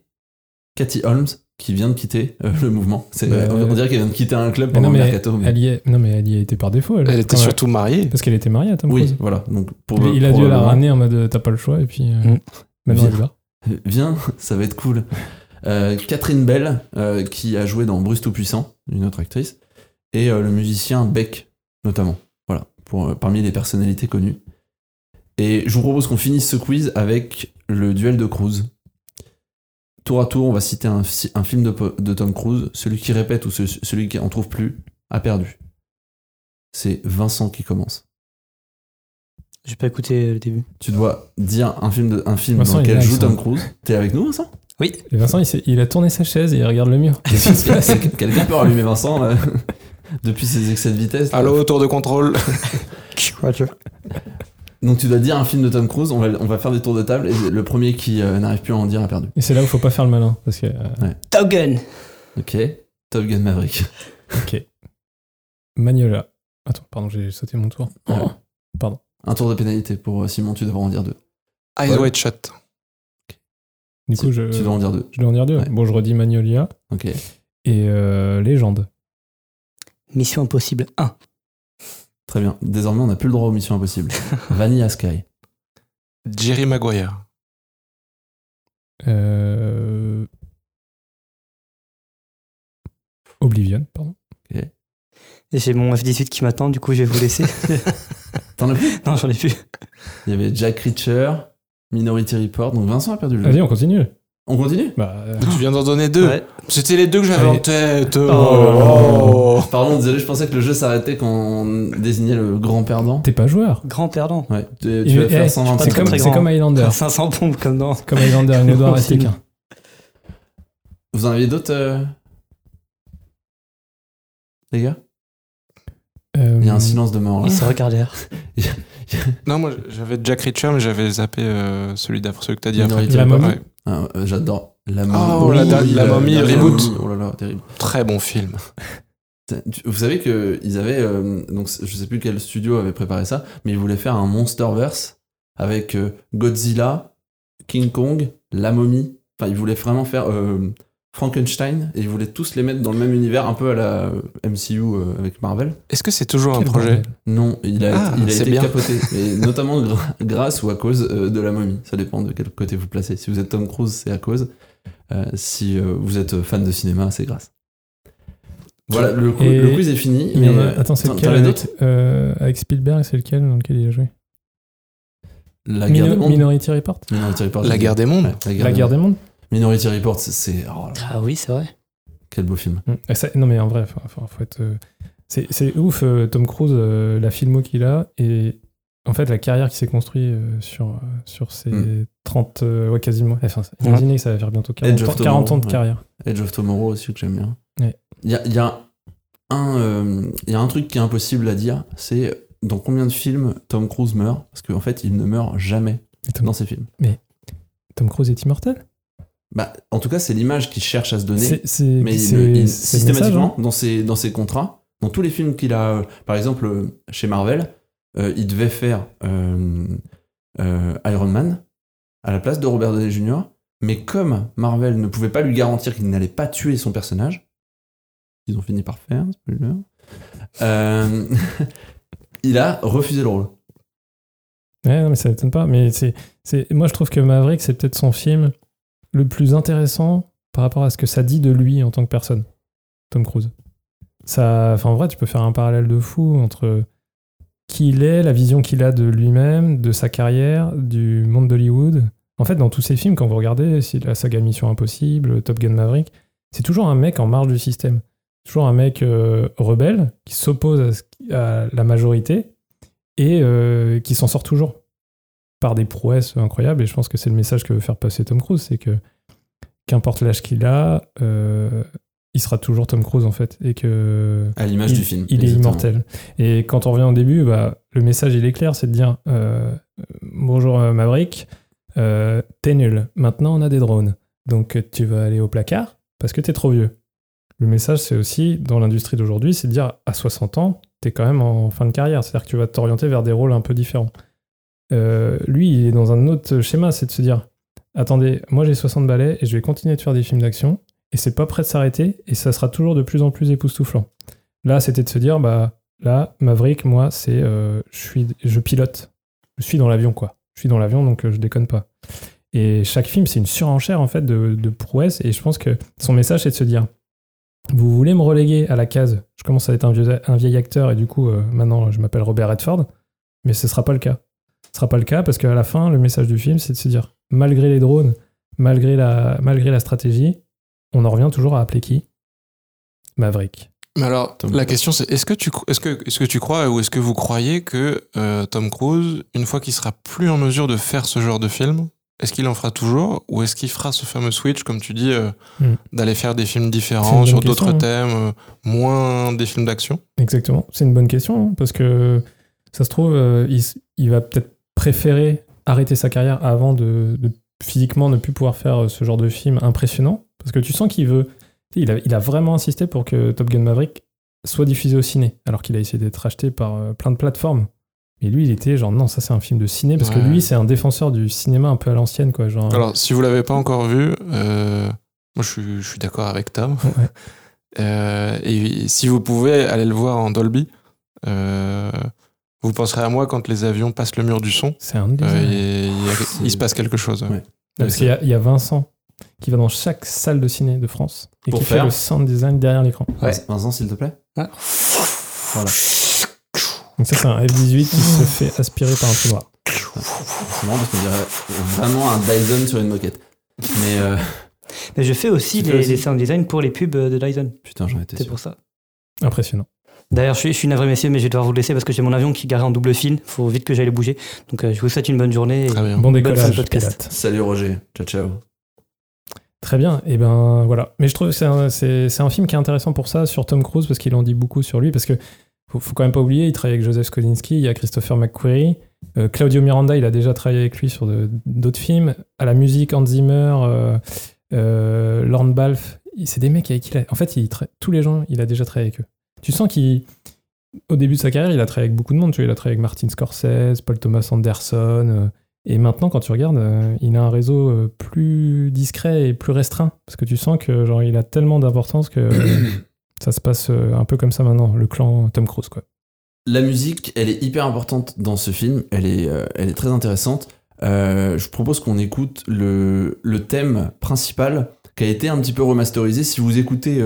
Cathy Holmes qui vient de quitter euh, le mouvement. C'est, Bah, on dirait qu'elle vient de quitter un club Mais pendant non, le mercato. mais- elle y est. Non, mais elle y a été par défaut. Elle, Elle était surtout mariée. Parce qu'elle était mariée à Tom Oui, Cruise. voilà. Donc pour, il, il a dû la ramener en mode euh, t'as pas le choix et puis euh, Mm. maintenant Viens. elle va. Viens, ça va être cool. Euh, Catherine Bell, euh, qui a joué dans Bruce Tout-Puissant, une autre actrice, et euh, le musicien Beck, notamment. Voilà, pour, euh, parmi les personnalités connues. Et je vous propose qu'on finisse ce quiz avec le duel de Cruise. Tour à tour, on va citer un, fi- un film de, Tom Cruise. Celui qui répète ou ce- celui qui en trouve plus a perdu. C'est Vincent qui commence. J'ai pas écouté le début. Tu dois dire un film, de, un film Vincent, dans lequel joue Tom. Cruise. T'es avec nous, Vincent? Oui. Et Vincent, il, il a tourné sa chaise et il regarde le mur. Qu'est-ce qui se passe Quelqu'un peut rallumer Vincent euh, depuis ses excès de vitesse là. Allô, tour de contrôle. Donc tu dois dire un film de Tom Cruise, on va, on va faire des tours de table et le premier qui euh, n'arrive plus à en dire a perdu. Et c'est là où faut pas faire le malin. Parce que. euh, Top Gun Ok. Top Gun Maverick. ok. Magnolia. Attends, pardon, j'ai sauté mon tour. Ouais. Oh, pardon. Un tour de pénalité pour Simon, tu devras en dire deux. Eyes Ouais. Wide Shut. Du coup, je, Tu dois en dire deux. je dois en dire deux. Ouais. Bon, je redis Magnolia Ok. et euh, Légende. Mission Impossible 1. Très bien. Désormais, on n'a plus le droit aux missions impossibles. Vanilla Sky. Jerry Maguire. Euh... Oblivion, pardon. J'ai mon F-18 qui m'attend, du coup, je vais vous laisser. T'en as plus? Non, j'en ai plus. Il y avait Jack Reacher, Minority Report. Donc Vincent a perdu le jeu. Vas-y, on continue. On continue? Bah, euh, Tu viens d'en donner deux. Ouais. C'était les deux que j'avais Allez. en tête. Oh. Oh. Pardon, désolé, je pensais que le jeu s'arrêtait quand on désignait le grand perdant. t'es pas joueur. Grand perdant. Ouais, tu, vas eh, faire 120 pas C'est très, comme, comme Highlander. 500 pompes comme dans. comme Highlander, il ne doit rester qu'un. Vous en aviez d'autres euh, Les gars? Euh, Il y a un silence de mort là. Ils se regardèrent. Non, moi j'avais Jack Reacher, mais j'avais zappé euh, celui d'après, celui que t'as dit après. La momie. Ouais. Ah, euh, J'adore. La momie. Oh, la- la- la momie, dernière reboot. momie. Oh là là, terrible. Très bon film. Vous savez qu'ils avaient, euh, donc je sais plus quel studio avait préparé ça, mais ils voulaient faire un Monsterverse avec euh, Godzilla, King Kong, la momie. Enfin, ils voulaient vraiment faire euh, Frankenstein et ils voulaient tous les mettre dans le même univers, un peu à la MCU euh, avec Marvel. Est-ce que c'est toujours un projet. Non, il a, Ah, il a c'est été bien. capoté, et notamment grâce ou à cause euh, de la momie. Ça dépend de quel côté vous placez. Si vous êtes Tom Cruise, c'est à cause. Euh, si euh, vous êtes fan de cinéma, c'est grâce. Voilà, le, le quiz est fini. Il y en mais, a- Attends, c'est lequel avec, euh, avec Spielberg, c'est lequel dans lequel il a joué? La guerre Mino- des mondes. Minority Report? Minority Report, La guerre des mondes. La guerre, La des guerre des mondes Minority Report, c'est- c'est. oh Ah oui, c'est vrai. quel beau film. Mm. Ça- Non, mais en vrai, faut, faut- faut être. euh, c'est ouf, euh, Tom Cruise, euh, la filmo qu'il a et en fait la carrière qui s'est construite euh, sur, euh, sur ses Mm. 30. euh, ouais, quasiment. Enfin, imaginez que ça va faire bientôt 40, Edge of ans, 40 ans de ouais. carrière. Edge of Tomorrow aussi, que j'aime bien. Ouais. Il y a, il y a un, euh, il y a un truc qui est impossible à dire, c'est dans combien de films Tom Cruise meurt Parce qu'en fait, il ne meurt jamais Tom, dans ses films. Tom Cruise est immortel? Bah, en tout cas, c'est l'image qu'il cherche à se donner. C'est c'est- Mais il- il- message, systématiquement, hein. dans, ses, dans ses contrats, dans tous les films qu'il a, par exemple, euh, chez Marvel, euh, il devait faire euh, euh, Iron Man à la place de Robert Downey Jr. Mais comme Marvel ne pouvait pas lui garantir qu'il n'allait pas tuer son personnage, ils ont fini par faire, il a refusé le rôle. Ouais, non, mais ça m'étonne pas. Mais c'est, c'est, moi, je trouve que Maverick, c'est peut-être son film le plus intéressant par rapport à ce que ça dit de lui en tant que personne, Tom Cruise. Ça, en vrai, tu peux faire un parallèle de fou entre qui il est, la vision qu'il a de lui-même, de sa carrière, du monde d'Hollywood. En fait, dans tous ces films, quand vous regardez, la saga Mission Impossible, Top Gun Maverick, c'est toujours un mec en marge du système. Toujours un mec euh, rebelle qui s'oppose à la majorité et euh, qui s'en sort toujours par des prouesses incroyables. Et je pense que c'est le message que veut faire passer Tom Cruise, c'est que qu'importe l'âge qu'il a, euh, il sera toujours Tom Cruise en fait, et que À l'image du film. il est immortel. Et quand on revient au début, bah, le message il est clair, c'est de dire euh, bonjour euh, Maverick, euh, t'es nul. Maintenant on a des drones, donc tu vas aller au placard parce que t'es trop vieux. Le message c'est aussi dans l'industrie d'aujourd'hui, c'est de dire à 60 ans, t'es quand même en fin de carrière, c'est-à-dire que tu vas t'orienter vers des rôles un peu différents. Euh, lui, il est dans un autre schéma, c'est de se dire attendez, moi j'ai 60 balais et je vais continuer de faire des films d'action et c'est pas prêt de s'arrêter et ça sera toujours de plus en plus époustouflant. Là, c'était de se dire bah là, Maverick, moi, c'est euh, je suis je pilote, je suis dans l'avion quoi, je suis dans l'avion donc euh, je déconne pas. Et chaque film, c'est une surenchère en fait de, de prouesses et je pense que son message c'est de se dire vous voulez me reléguer à la case, je commence à être un, vieux, un vieil acteur et du coup euh, maintenant je m'appelle Robert Redford, mais ce sera pas le cas. Ce sera pas le cas parce qu'à la fin, le message du film, c'est de se dire, malgré les drones, malgré la, malgré la stratégie, on en revient toujours à appeler qui? Maverick. Mais alors, Tom la Cruise. question c'est est-ce que, tu, est-ce, que, est-ce que tu crois ou est-ce que vous croyez que euh, Tom Cruise, une fois qu'il sera plus en mesure de faire ce genre de film, est-ce qu'il en fera toujours ou est-ce qu'il fera ce fameux switch, comme tu dis, euh, Hmm. d'aller faire des films différents sur d'autres hein. thèmes, euh, moins des films d'action? Exactement. C'est une bonne question hein, parce que ça se trouve, euh, il, s- il va peut-être préféré arrêter sa carrière avant de, de physiquement ne plus pouvoir faire euh, ce genre de film impressionnant? Parce que tu sens qu'il veut. Il a, il a vraiment insisté pour que Top Gun Maverick soit diffusé au ciné, alors qu'il a essayé d'être acheté par euh, plein de plateformes. Et lui, il était genre, non, ça c'est un film de ciné, parce que lui, c'est un défenseur du cinéma un peu à l'ancienne, quoi. Genre, Alors, si vous l'avez pas encore vu, euh, moi je suis, je suis d'accord avec Tom. Ouais. Euh, et si vous pouvez aller le voir en Dolby, euh, vous penserez à moi quand les avions passent le mur du son. c'est un des. Euh, et il, y a- C'est- il se passe quelque chose. Ouais. Parce qu'il y, a- il y a Vincent qui va dans chaque salle de ciné de France et Pour qui faire fait le sound design derrière l'écran. Ouais. Vincent, s'il te plaît Ouais. Voilà. Donc ça, c'est un F-18 qui se fait aspirer par un trou noir. C'est marrant parce qu'on dirait vraiment un Dyson sur une moquette. Mais euh, Mais je fais aussi les, aussi les sound design pour les pubs de Dyson. putain, j'en étais C'est pour ça. Impressionnant. D'ailleurs, je suis, je suis navré, messieurs, mais je vais devoir vous laisser parce que j'ai mon avion qui est garé en double fil. Faut vite que j'aille le bouger. Donc, euh, je vous souhaite une bonne journée. et- Très bien. Bon Bonne fin de décollage, podcast. Salut Roger, ciao ciao. Très bien, et ben voilà. Mais je trouve que c'est un, c'est- c'est un film qui est intéressant pour ça, sur Tom Cruise, parce qu'il en dit beaucoup sur lui, parce que faut, faut quand même pas oublier, il travaille avec Joseph Skolinski, il y a Christopher McQuarrie, euh, Claudio Miranda, il a déjà travaillé avec lui sur de- d'autres films, à la musique, Hans Zimmer, euh, euh, Lorne Balfe, c'est des mecs avec qui il a, en fait, il tra- tous les gens, il a déjà travaillé avec eux. Tu sens qu'il, au début de sa carrière, il a travaillé avec beaucoup de monde, tu vois, il a travaillé avec Martin Scorsese, Paul Thomas Anderson, euh, et maintenant, quand tu regardes, euh, il a un réseau euh, plus discret et plus restreint. Parce que tu sens que genre il a tellement d'importance que euh, ça se passe un peu comme ça maintenant, le clan Tom Cruise, quoi. La musique, elle est hyper importante dans ce film, elle est, elle est très intéressante. Je propose qu'on écoute le, le thème principal qui a été un petit peu remasterisé. Si vous écoutez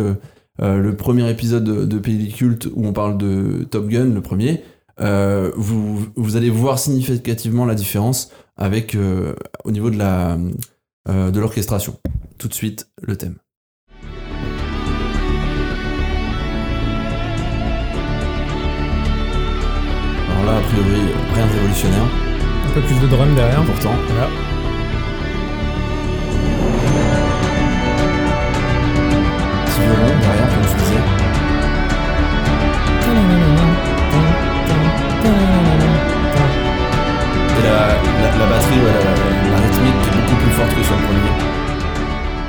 euh, le premier épisode de, de Culte où on parle de Top Gun, le premier, euh, vous, vous allez voir significativement la différence avec euh, au niveau de la de l'orchestration. Tout de suite, le thème. Alors là, a priori, rien de révolutionnaire. Un peu plus de drum derrière. Important. Voilà. La, la, la batterie, ouais, la, la- la rythmique est beaucoup plus forte que sur le premier.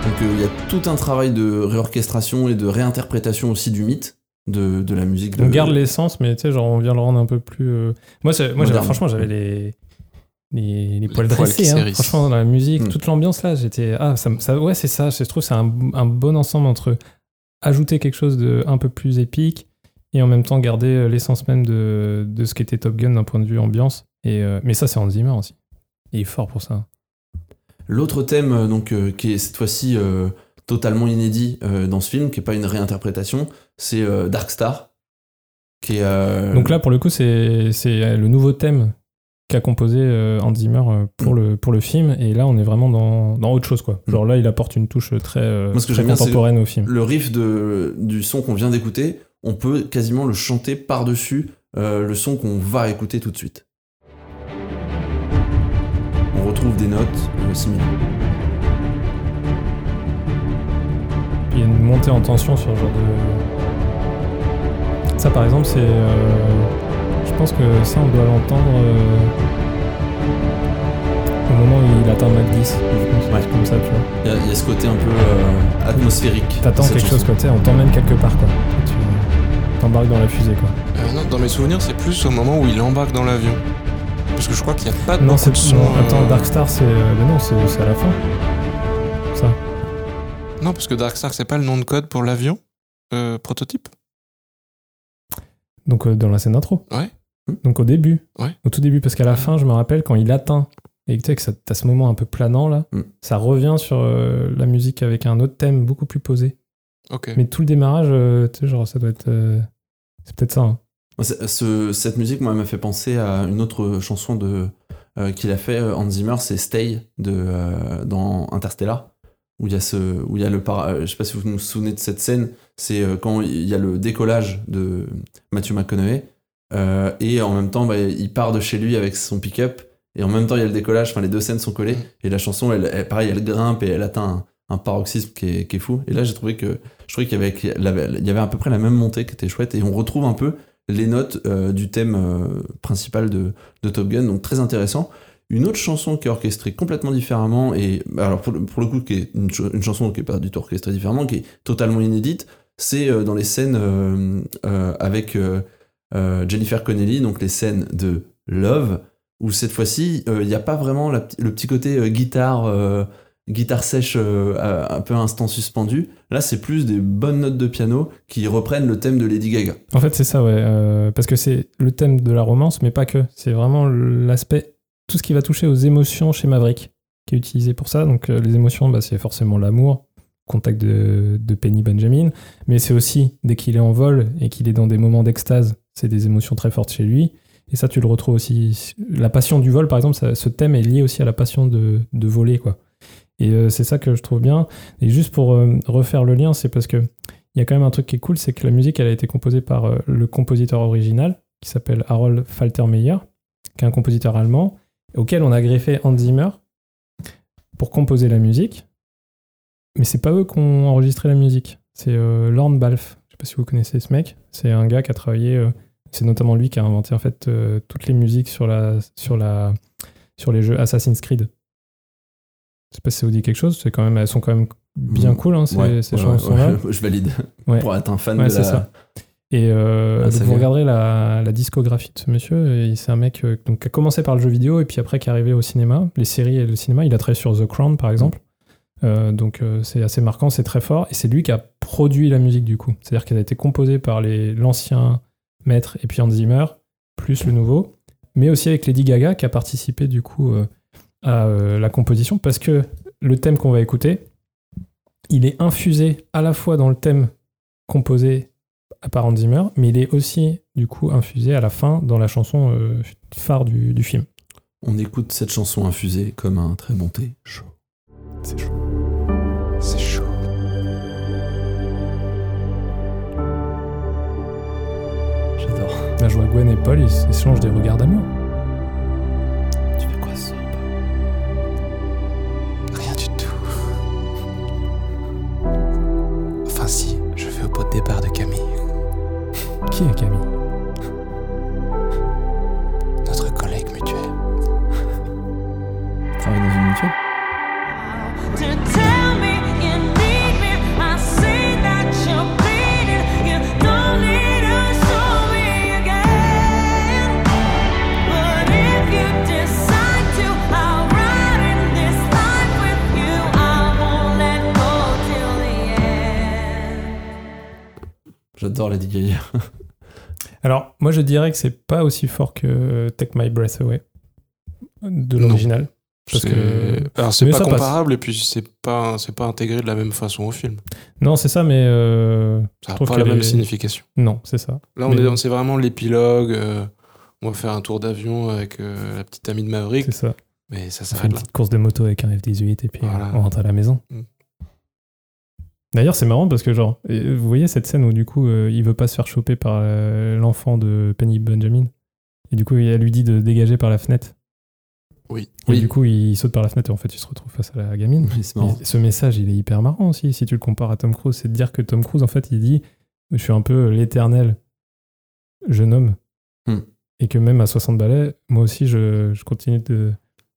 Donc euh, il y a tout un travail de réorchestration et de réinterprétation aussi du mythe de, de la musique. On de- garde l'essence, mais tu sais, genre on vient le rendre un peu plus. euh, Moi, moi franchement, j'avais les. Les, les poils dressés, hein. franchement, dans la musique, Mm. toute l'ambiance là, j'étais. Ah, ça, ça- ouais, c'est ça, je trouve que c'est un, un bon ensemble entre ajouter quelque chose de un peu plus épique et en même temps garder euh, l'essence même de, de ce qu'était Top Gun d'un point de vue ambiance. Et, euh, mais ça, c'est Hans Zimmer aussi. Il est fort pour ça. L'autre thème, euh, donc, euh, qui est cette fois-ci euh, totalement inédit dans ce film, qui n'est pas une réinterprétation, c'est Dark Star. Qui est, Donc là, pour le coup, c'est c'est le nouveau thème qu'a composé Hans Zimmer pour, Mm. le, pour le film. Et là, on est vraiment dans, dans autre chose. quoi. Genre là, il apporte une touche très, Moi, ce que très bien, contemporaine au film. le riff de, du son qu'on vient d'écouter, on peut quasiment le chanter par-dessus le son qu'on va écouter tout de suite. Retrouve des notes euh, similaires. Il y a une montée en tension sur ce genre de. Ça, par exemple, c'est. euh, je pense que ça, on doit l'entendre euh, au moment où il atteint Mach 10. Je pense, Ouais. c'est comme ça, tu vois. Il y, a- il y a ce côté un peu euh, atmosphérique. T'attends quelque chose, chanson. quoi. tu sais, On t'emmène quelque part, quoi. Tu t'embarques dans la fusée, quoi. Euh, non, dans mes souvenirs, c'est plus au moment où il embarque dans l'avion. Parce que je crois qu'il n'y a pas de Non, c'est. de son. attends, euh, Dark Star, c'est. mais non, c'est c'est à la fin. Ça. Non, parce que Dark Star, c'est pas le nom de code pour l'avion euh, prototype. Donc euh, dans la scène d'intro. Ouais. Donc au début. Ouais. Au tout début, parce qu'à la fin, je me rappelle quand il atteint et que tu sais que ça- t'as ce moment un peu planant là, Mm. ça revient sur euh, la musique avec un autre thème beaucoup plus posé. Ok. Mais tout le démarrage, euh, tu sais, genre ça doit être, euh, c'est peut-être ça. hein. Ce- cette musique, moi, m'a fait penser à une autre chanson de euh, qu'il a fait euh, Hans Zimmer, c'est Stay de euh, dans Interstellar, où il y a ce, où il y a le, para- je sais pas si vous vous souvenez de cette scène, c'est quand il y a le décollage de Matthew McConaughey euh, et en même temps, bah, il part de chez lui avec son pick-up et en même temps il y a le décollage. Enfin, les deux scènes sont collées et la chanson, elle, elle- pareil, elle grimpe et elle atteint un, un paroxysme qui est, qui est fou. Et là, j'ai trouvé que je trouvais qu'il y avait- il y avait à peu près la même montée qui était chouette et on retrouve un peu les notes euh, du thème euh, principal de, Top Gun, donc très intéressant. Une autre chanson qui est orchestrée complètement différemment, et alors pour le, coup, qui est une, ch- une chanson qui est pas du tout orchestrée différemment, qui est totalement inédite, c'est euh, dans les scènes avec Jennifer Connelly, donc les scènes de Love, où cette fois-ci, il n'y a pas vraiment le petit côté guitare, guitare sèche euh, un peu instant suspendu. Là, c'est plus des bonnes notes de piano qui reprennent le thème de Lady Gaga. En fait, c'est ça, ouais. euh, parce que c'est le thème de la romance, mais pas que. C'est vraiment l'aspect, tout ce qui va toucher aux émotions chez Maverick, qui est utilisé pour ça. Donc, euh, les émotions, bah, c'est forcément l'amour, contact de, Penny Benjamin, mais c'est aussi, dès qu'il est en vol et qu'il est dans des moments d'extase, c'est des émotions très fortes chez lui. Et ça, tu le retrouves aussi. La passion du vol, par exemple, ce thème est lié aussi à la passion de, de voler, quoi. Et euh, c'est ça que je trouve bien. Et juste pour euh, refaire le lien, c'est parce que il y a quand même un truc qui est cool, c'est que la musique, elle a été composée par euh, le compositeur original, qui s'appelle Harold Faltermeyer, qui est un compositeur allemand, auquel on a greffé Hans Zimmer pour composer la musique. Mais c'est pas eux qui ont enregistré la musique, c'est Lorne Balfe. Je sais pas si vous connaissez ce mec. C'est un gars qui a travaillé. c'est notamment lui qui a inventé en fait toutes les musiques sur la sur la sur les jeux Assassin's Creed. Je sais pas si ça vous dit quelque chose. C'est quand même, elles sont quand même bien Mm. cool hein, ces, Ouais, ces ouais, chansons-là. ouais, je valide. Pour être un fan de la. ça. Et euh, Ah, donc vous regarderez la, la discographie de ce monsieur. C'est un mec euh, donc, qui a commencé par le jeu vidéo et puis après qui est arrivé au cinéma, les séries et le cinéma. Il a travaillé sur The Crown par exemple. Euh, donc c'est assez marquant, c'est très fort. Et c'est lui qui a produit la musique du coup. C'est-à-dire qu'elle a été composée par l'ancien maître et puis Hans Zimmer, plus le nouveau. Mais aussi avec Lady Gaga qui a participé du coup à euh, la composition parce que le thème qu'on va écouter, il est infusé à la fois dans le thème composé par Hans Zimmer, mais il est aussi du coup infusé à la fin dans la chanson euh, phare du, du film. On écoute cette chanson infusée comme un très bon thé chaud. C'est chaud. C'est chaud. J'adore. Là, je vois Gwen et Paul, ils s- échangent des regards d'amour. Départ de Camille, Qui est Camille? J'adore Lady Gaga. Alors, moi, je dirais que c'est pas aussi fort que Take My Breath Away de l'original. Parce C'est- que- Alors c'est pas passe. comparable et puis c'est pas c'est pas intégré de la même façon au film. Non, c'est ça, mais. euh, Ça n'a trouve pas la même est- signification. Non, c'est ça. Là on Mais- est c'est vraiment l'épilogue. euh, on va faire un tour d'avion avec euh, la petite amie de Maverick, C'est ça. mais ça une s'arrête là. petite course de moto avec un F-18 et puis Voilà. on rentre à la maison. Mm. D'ailleurs, c'est marrant parce que, genre, vous voyez cette scène où, du coup, euh, il veut pas se faire choper par euh, l'enfant de Penny Benjamin. Et du coup, elle lui dit de dégager par la fenêtre. Oui. Et Oui. du coup, il saute par la fenêtre et en fait, il se retrouve face à la gamine. Oui, c'est marrant. Et ce message, il est hyper marrant aussi, si tu le compares à Tom Cruise. C'est de dire que Tom Cruise, en fait, il dit Je suis un peu l'éternel jeune homme. Hmm. Et que même à 60 balais, moi aussi, je, je continue de,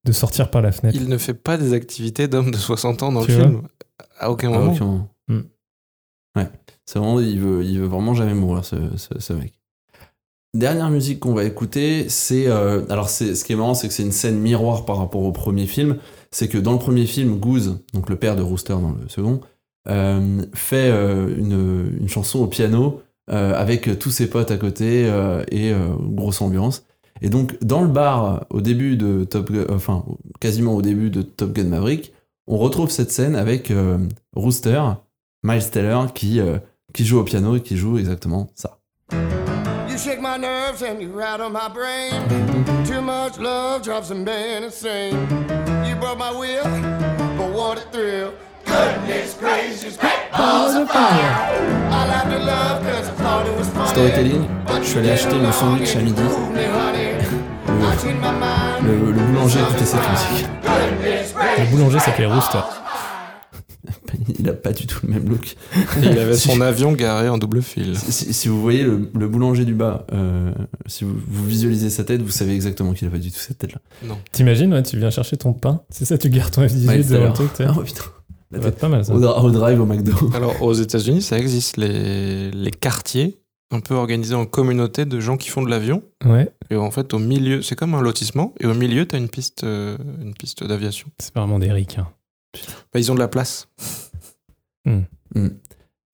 de sortir par la fenêtre. Il ne fait pas des activités d'homme de 60 ans dans Tu le film. À aucun moment. Mm. Ouais. C'est vraiment, il veut, il veut vraiment jamais mourir, ce, ce- mec. Dernière musique qu'on va écouter, c'est. euh, alors, c'est, ce qui est marrant, c'est que c'est une scène miroir par rapport au premier film. C'est que dans le premier film, Goose, donc le père de Rooster dans le second, euh, fait euh, une, une chanson au piano avec tous ses potes à côté et grosse ambiance. Et donc, dans le bar, au début de Top Gun, enfin, quasiment au début de Top Gun Maverick, on retrouve cette scène avec Rooster, Miles qui, euh, qui joue au piano et qui joue exactement ça. You shake my nerves and you rattle my brain. Too much love drops some men insane. You broke my will, but what a thrill. Goodness gracious, great balls of fire. I laughed at love cause I thought it was funny. Storytelling, je suis allé acheter mon sandwich à midi. Le, le boulanger écoutait cette musique. Le boulanger s'appelait Rooster. Il a pas du tout le même look. Et il avait son avion garé en double fil. Si, si vous voyez le, le boulanger du bas, euh, si vous, vous visualisez sa tête, vous savez exactement qu'il a pas du tout cette tête-là. T'imagines, ouais, tu viens chercher ton pain, c'est ça, tu gardes ton F18 Ouais, devant sais. Ah, oh, putain. La Ça va tête. être pas mal ça. Au, drive au McDo. Alors, aux États-Unis, ça existe, les, les quartiers, un peu organisés en communauté de gens qui font de l'avion. Ouais, Et en fait, au milieu, c'est comme un lotissement, et au milieu, tu as une piste, euh, une piste d'aviation. c'est vraiment des ricains. Bah, ils ont de la place.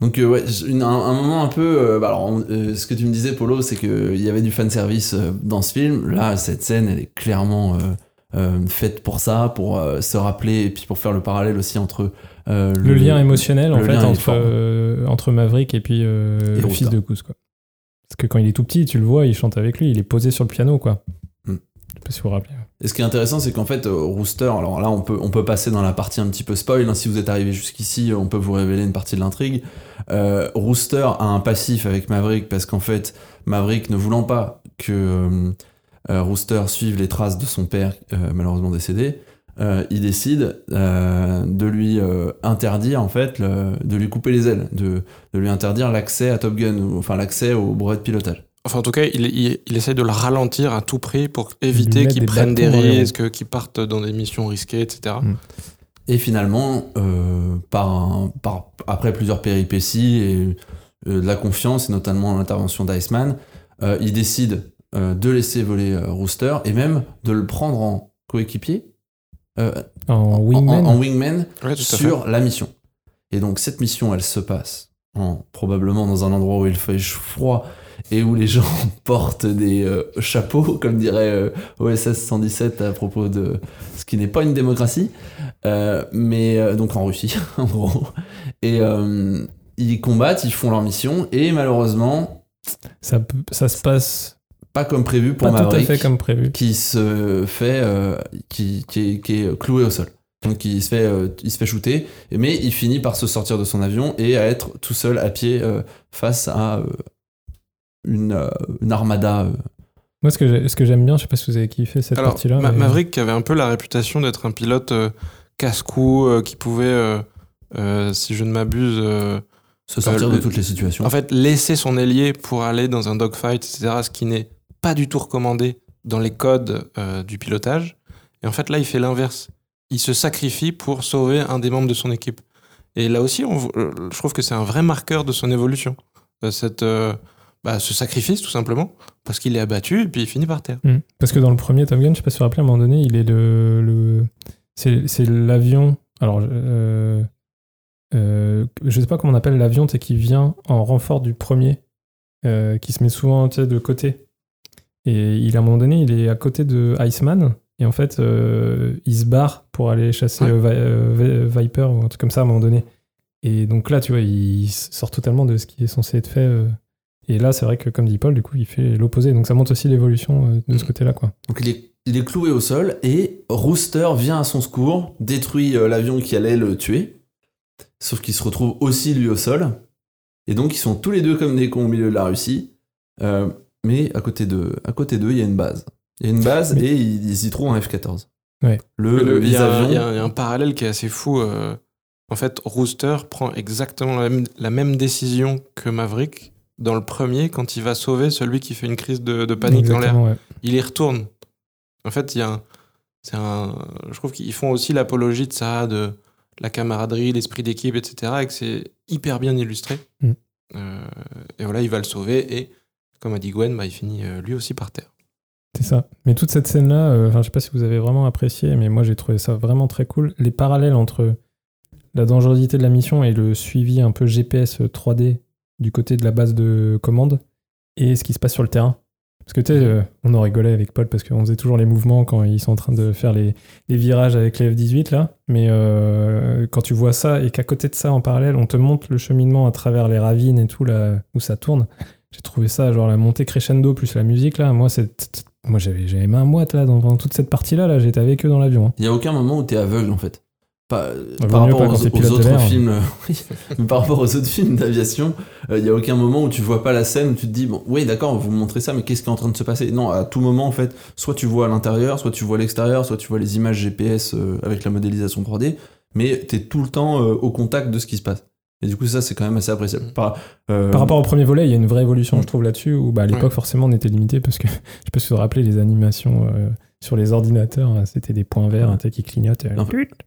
Donc euh, ouais, une- un, un moment un peu... euh, bah, alors, euh, ce que tu me disais, Polo, c'est qu'il y avait du fanservice euh, dans ce film. Là, cette scène, elle est clairement faite pour ça, pour se rappeler, et puis pour faire le parallèle aussi entre... Le, lien émotionnel, en fait, entre, Maverick et puis Et le fils de Goose, quoi. Parce que quand il est tout petit, tu le vois, il chante avec lui, il est posé sur le piano, quoi. Hmm. Je sais pas si vous vous rappelez. Et ce qui est intéressant, c'est qu'en fait, euh, Rooster, alors là, on peut, on peut passer dans la partie un petit peu spoil. hein. si vous êtes arrivé jusqu'ici, on peut vous révéler une partie de l'intrigue. Euh, Rooster a un passif avec Maverick parce qu'en fait, Maverick ne voulant pas que euh, Rooster suive les traces de son père, malheureusement décédé, il décide de lui interdire, en fait, de lui couper les ailes, de, de lui interdire l'accès à Top Gun, enfin l'accès au brevet de pilotage. Enfin, en tout cas, il, il, il essaye de le ralentir à tout prix pour éviter qu'il prenne des risques, qu'il parte dans des missions risquées, etc. Mm. Et finalement, euh, par, un- par- après plusieurs péripéties et euh, de la confiance, et notamment l'intervention d'Iceman, euh, il décide euh, de laisser voler euh, Rooster et même de le prendre en coéquipier, euh, En wingman. en, en wingman Ouais, tout à sur la mission. Et donc cette mission, elle se passe en, probablement dans un endroit où il fait froid et où les gens portent des euh, chapeaux, comme dirait euh, OSS 117 à propos de ce qui n'est pas une démocratie, Euh, mais donc en Russie, en gros. Et ils combattent, ils font leur mission, et malheureusement, Ça, se passe pas comme prévu pour pas tout à Maverick, fait comme prévu. qui se fait, qui, qui, est, qui est cloué au sol. Donc il se fait, il se fait shooter, mais il finit par se sortir de son avion et à être tout seul à pied face à une, euh, une armada. euh. Moi, ce que j'aime bien, je sais pas si vous avez kiffé cette partie-là. Ma- mais- Maverick qui avait un peu la réputation d'être un pilote euh, casse-cou, euh, qui pouvait, euh, euh, si je ne m'abuse, euh, se sortir Euh, de toutes les situations. en fait, laisser son ailier pour aller dans un dogfight, etc., ce qui n'est pas du tout recommandé dans les codes euh, du pilotage. Et en fait, là, il fait l'inverse. Il se sacrifie pour sauver un des membres de son équipe. Et là aussi, on- je trouve que c'est un vrai marqueur de son évolution. Cette, euh, bah, ce sacrifice, tout simplement, parce qu'il est abattu et puis il finit par terre. Hmm. Parce que dans le premier Top Gun, je sais pas si vous vous rappelez, à un moment donné, il est le. le c'est c'est l'avion. Alors, euh, euh, je sais pas comment on appelle l'avion, c'est qui vient en renfort du premier, euh, qui se met souvent de côté. Et il, à un moment donné, il est à côté de Iceman. Et en fait, euh, il se barre pour aller chasser Ouais. euh, Vi- Vi- Viper ou un truc comme ça à un moment donné. Et donc là, tu vois, il sort totalement de ce qui est censé être fait. Et là, c'est vrai que, comme dit Paul, du coup, il fait l'opposé. Donc ça montre aussi l'évolution euh, de ce Mm. côté-là, quoi. Donc il est, il est cloué au sol et Rooster vient à son secours, détruit euh, l'avion qui allait le tuer. Sauf qu'il se retrouve aussi lui au sol. Et donc ils sont tous les deux comme des cons au milieu de la Russie. Euh, mais à côté d'eux, à côté d'eux, il y a une base. Il y a une base Mais- et ils, ils y trouvent un F-14. Ouais. Le, Le- Il y, a un- avions. il y a un- il y a un parallèle qui est assez fou. euh, en fait, Rooster prend exactement la même, la même décision que Maverick dans le premier quand il va sauver celui qui fait une crise de, de panique dans l'air. Ouais. Il y retourne. En fait, il y a un, c'est un, je trouve qu'ils font aussi l'apologie de ça, de la camaraderie, l'esprit d'équipe, etc. Et que c'est hyper bien illustré. Mm. Euh, et voilà, il va le sauver et, comme a dit Gwen, bah, il finit euh, lui aussi par terre. C'est ça. Mais toute cette scène-là, euh, je sais pas si vous avez vraiment apprécié, mais moi j'ai trouvé ça vraiment très cool. Les parallèles entre la dangerosité de la mission et le suivi un peu GPS 3D du côté de la base de commande et ce qui se passe sur le terrain. Parce que tu sais, euh, on en rigolait avec Paul parce qu'on faisait toujours les mouvements quand ils sont en train de faire les, les virages avec les F-18 là. Mais euh, quand tu vois ça et qu'à côté de ça en parallèle, on te montre le cheminement à travers les ravines et tout là où ça tourne, j'ai trouvé ça, genre la montée crescendo plus la musique là. Moi, c'est, moi j'avais, j'avais main moite là dans, toute cette partie là. là j'étais avec eux dans l'avion. hein. Il n'y a aucun moment où t'es aveugle en fait. Pas, euh, par rapport pas aux, autres films, euh, oui, mais par rapport aux autres films d'aviation, il n'y a aucun moment où tu vois pas la scène où tu te dis bon, oui d'accord, vous me montrez ça, mais qu'est-ce qui est en train de se passer? Non, à tout moment en fait, soit tu vois l'intérieur, soit tu vois l'extérieur, soit tu vois les images GPS euh, avec la modélisation 3D, mais t'es tout le temps euh, au contact de ce qui se passe. Et du coup, ça, c'est quand même assez appréciable. Par, euh, Par rapport au premier volet, il y a une vraie évolution, Mm. je trouve, là-dessus, où bah, à l'époque, Ouais. forcément, on était limité parce que, je sais pas si vous vous rappelez, les animations euh, sur les ordinateurs, euh, c'était des points verts Ouais. hein, qui clignotent. euh.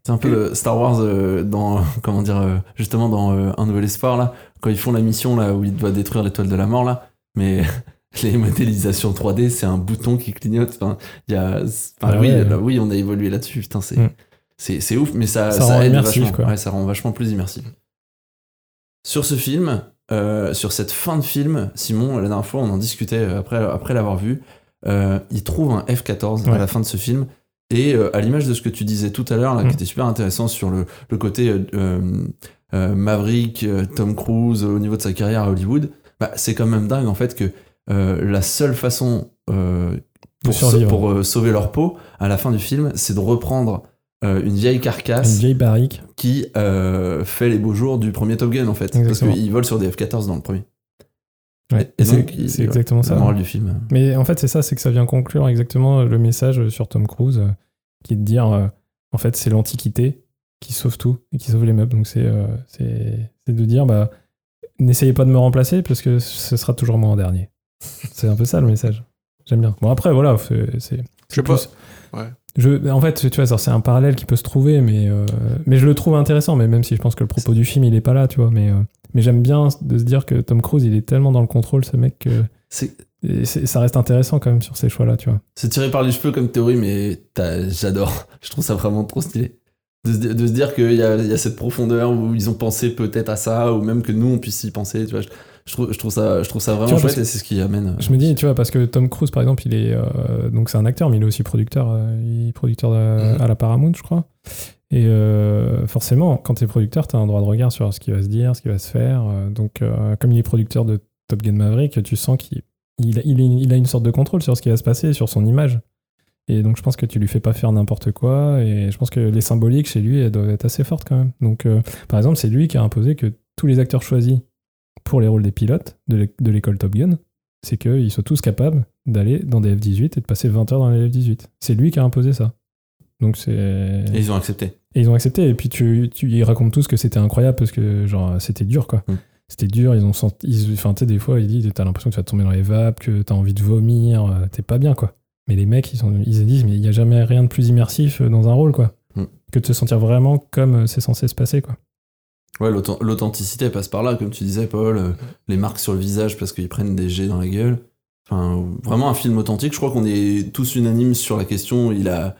C'est un peu le Star Wars dans, comment dire, euh, justement dans euh, Un Nouvel Espoir, là, quand ils font la mission là où ils doivent détruire l'étoile de la mort, là, mais les modélisations 3D, c'est un bouton qui clignote. Enfin, y a, enfin, Ah oui, ouais. là, oui, on a évolué là-dessus, putain, c'est. Mm. C'est, ouf, mais ça, Ça ça, rend aide immersif, vachement. quoi. Ouais, ça rend vachement plus immersif. Sur ce film, euh, sur cette fin de film, Simon, la dernière fois, on en discutait après, après l'avoir vu. euh, il trouve un F-14 à la fin de ce film. Et euh, à l'image de ce que tu disais tout à l'heure, là, Mm. qui était super intéressant sur le, le côté Maverick, Tom Cruise, au niveau de sa carrière à Hollywood, bah, c'est quand même dingue en fait que la seule façon pour, sauver leur peau à la fin du film, c'est de reprendre euh, une vieille Une carcasse vieille barrique. qui euh, fait les beaux jours du premier Top Gun en fait. Exactement. Parce qu'ils volent sur des F-14 dans le premier. Ouais, Et c'est- donc, il- c'est exactement la ça. morale du film. Mais en fait, c'est ça, c'est que ça vient conclure exactement le message sur Tom Cruise, euh, qui est de dire, euh, en fait, c'est l'Antiquité qui sauve tout et qui sauve les meubles. Donc c'est euh, de dire, bah, n'essayez pas de me remplacer parce que ce sera toujours moi en dernier. c'est un peu ça le message. J'aime bien. Bon après, voilà, c'est Je sais pas. plus- Ouais. Je, en fait, tu vois, c'est un parallèle qui peut se trouver, mais, euh, mais je le trouve intéressant, mais même si je pense que le propos du film, il est pas là, tu vois. Mais, euh, mais j'aime bien de se dire que Tom Cruise, il est tellement dans le contrôle, ce mec, que et ça reste intéressant quand même sur ces choix-là, tu vois. c'est tiré par les cheveux comme théorie, mais j'adore. Je trouve ça vraiment trop stylé. De se, di- de se dire qu'il y a, il y a cette profondeur où ils ont pensé peut-être à ça, ou même que nous on puisse y penser. Tu vois, je, je trouve, je trouve ça, je trouve ça vraiment vois, chouette et c'est ce qui amène. euh, Je me dis, tu vois, parce que Tom Cruise, par exemple, il est euh, donc c'est un acteur, mais il est aussi producteur, euh, il est producteur de- Mhm. à la Paramount, je crois. Et euh, forcément, quand tu es producteur, tu as un droit de regard sur ce qui va se dire, ce qui va se faire. Donc, comme il est producteur de Top Gun Maverick, tu sens qu'il il, il a une sorte de contrôle sur ce qui va se passer, sur son image. Et donc, je pense que tu lui fais pas faire n'importe quoi. Et je pense que les symboliques chez lui, elles doivent être assez fortes quand même. Donc, euh, par exemple, c'est lui qui a imposé que tous les acteurs choisis pour les rôles des pilotes de l'é- de l'école Top Gun, c'est qu'ils soient tous capables d'aller dans des F-18 et de passer 20 heures dans les F-18. C'est lui qui a imposé ça. Donc c'est. Et ils ont accepté. Et ils ont accepté. Et puis tu, tu ils racontent tous que c'était incroyable parce que genre c'était dur quoi. Mm. C'était dur. Ils ont senti. ils- Enfin tu sais des fois ils disent t'as l'impression que tu vas tomber dans les vapes, que t'as envie de vomir, euh, t'es pas bien quoi. Mais les mecs ils, sont, ils disent mais il y a jamais rien de plus immersif euh, dans un rôle quoi. Mm. Que de se sentir vraiment comme euh, c'est censé se passer quoi. Ouais, l'authent- l'authenticité passe par là, comme tu disais, Paul. euh, les marques sur le visage parce qu'ils prennent des jets dans la gueule. Enfin, vraiment un film authentique. Je crois qu'on est tous unanimes sur la question. Il a,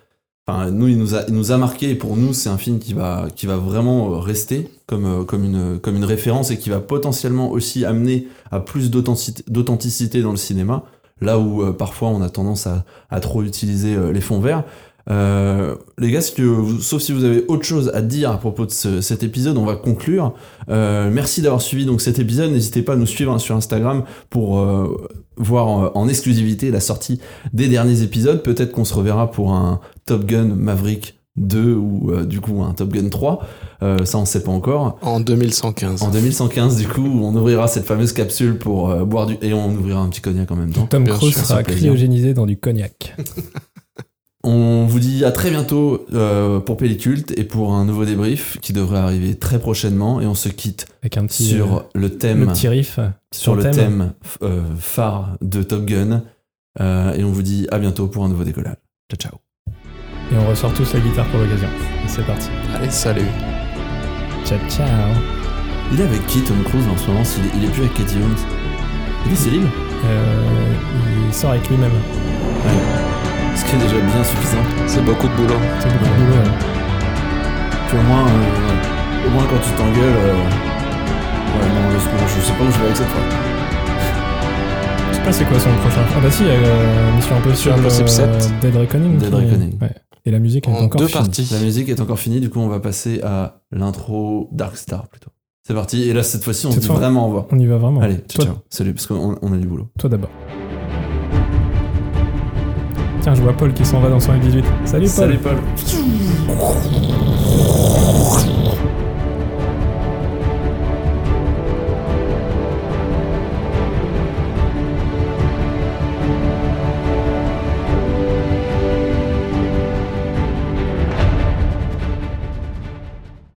enfin, nous, il nous a, il nous a marqué. Et pour nous, c'est un film qui va, qui va vraiment euh, rester comme, euh, comme une, comme une référence et qui va potentiellement aussi amener à plus d'authenticité, d'authenticité dans le cinéma. Là où euh, parfois on a tendance à, à trop utiliser euh, les fonds verts. Euh, les gars, si vous- sauf si vous avez autre chose à dire à propos de ce- cet épisode, on va conclure. Euh, merci d'avoir suivi donc cet épisode. N'hésitez pas à nous suivre hein, sur Instagram pour euh, voir en exclusivité la sortie des derniers épisodes. Peut-être qu'on se reverra pour un Top Gun Maverick 2 ou euh, du coup un Top Gun 3. Euh, ça, on sait pas encore. En 2115. En 2115, du coup, on ouvrira cette fameuse capsule pour euh, boire du et on ouvrira un petit cognac en même temps. Tom Cruise sera cryogénisé dans du cognac. On vous dit à très bientôt euh, pour Pelliculte et pour un nouveau débrief qui devrait arriver très prochainement. Et on se quitte Avec un petit, sur le thème, le petit riff. euh, sur le thème euh, phare de Top Gun. Euh, et on vous dit à bientôt pour un nouveau décollage. Ciao, ciao. Et on ressort tous la guitare pour l'occasion. Et c'est parti. Allez, salut. Ciao, ciao. Il est avec qui Tom Cruise en ce moment? S'il est- Il est plus avec Katie Holmes. Il est célib Euh, il sort avec lui-même. Ce qui est déjà bien suffisant. C'est beaucoup de boulot. C'est beaucoup de boulot. ouais. Puis au moins, euh, au moins quand tu t'engueules. euh, Ouais, non, je sais pas où je vais avec cette fois. Je sais pas c'est quoi son prochain. Ah bah si, euh, Mission Impossible, Impossible euh, 7. Dead Reckoning. Dead qui- Reckoning. Ouais. Et la musique est En encore deux finie. parties. La musique est encore finie, du coup on va passer à l'intro Dark Star plutôt. C'est parti, et là cette fois-ci on se Cette dit fois- vraiment au revoir. On y va vraiment. Allez, ciao, toi, ciao. Salut, parce qu'on on a du boulot. toi d'abord. Tiens, je vois Paul qui s'en va dans son F18. Salut Paul. Salut Paul.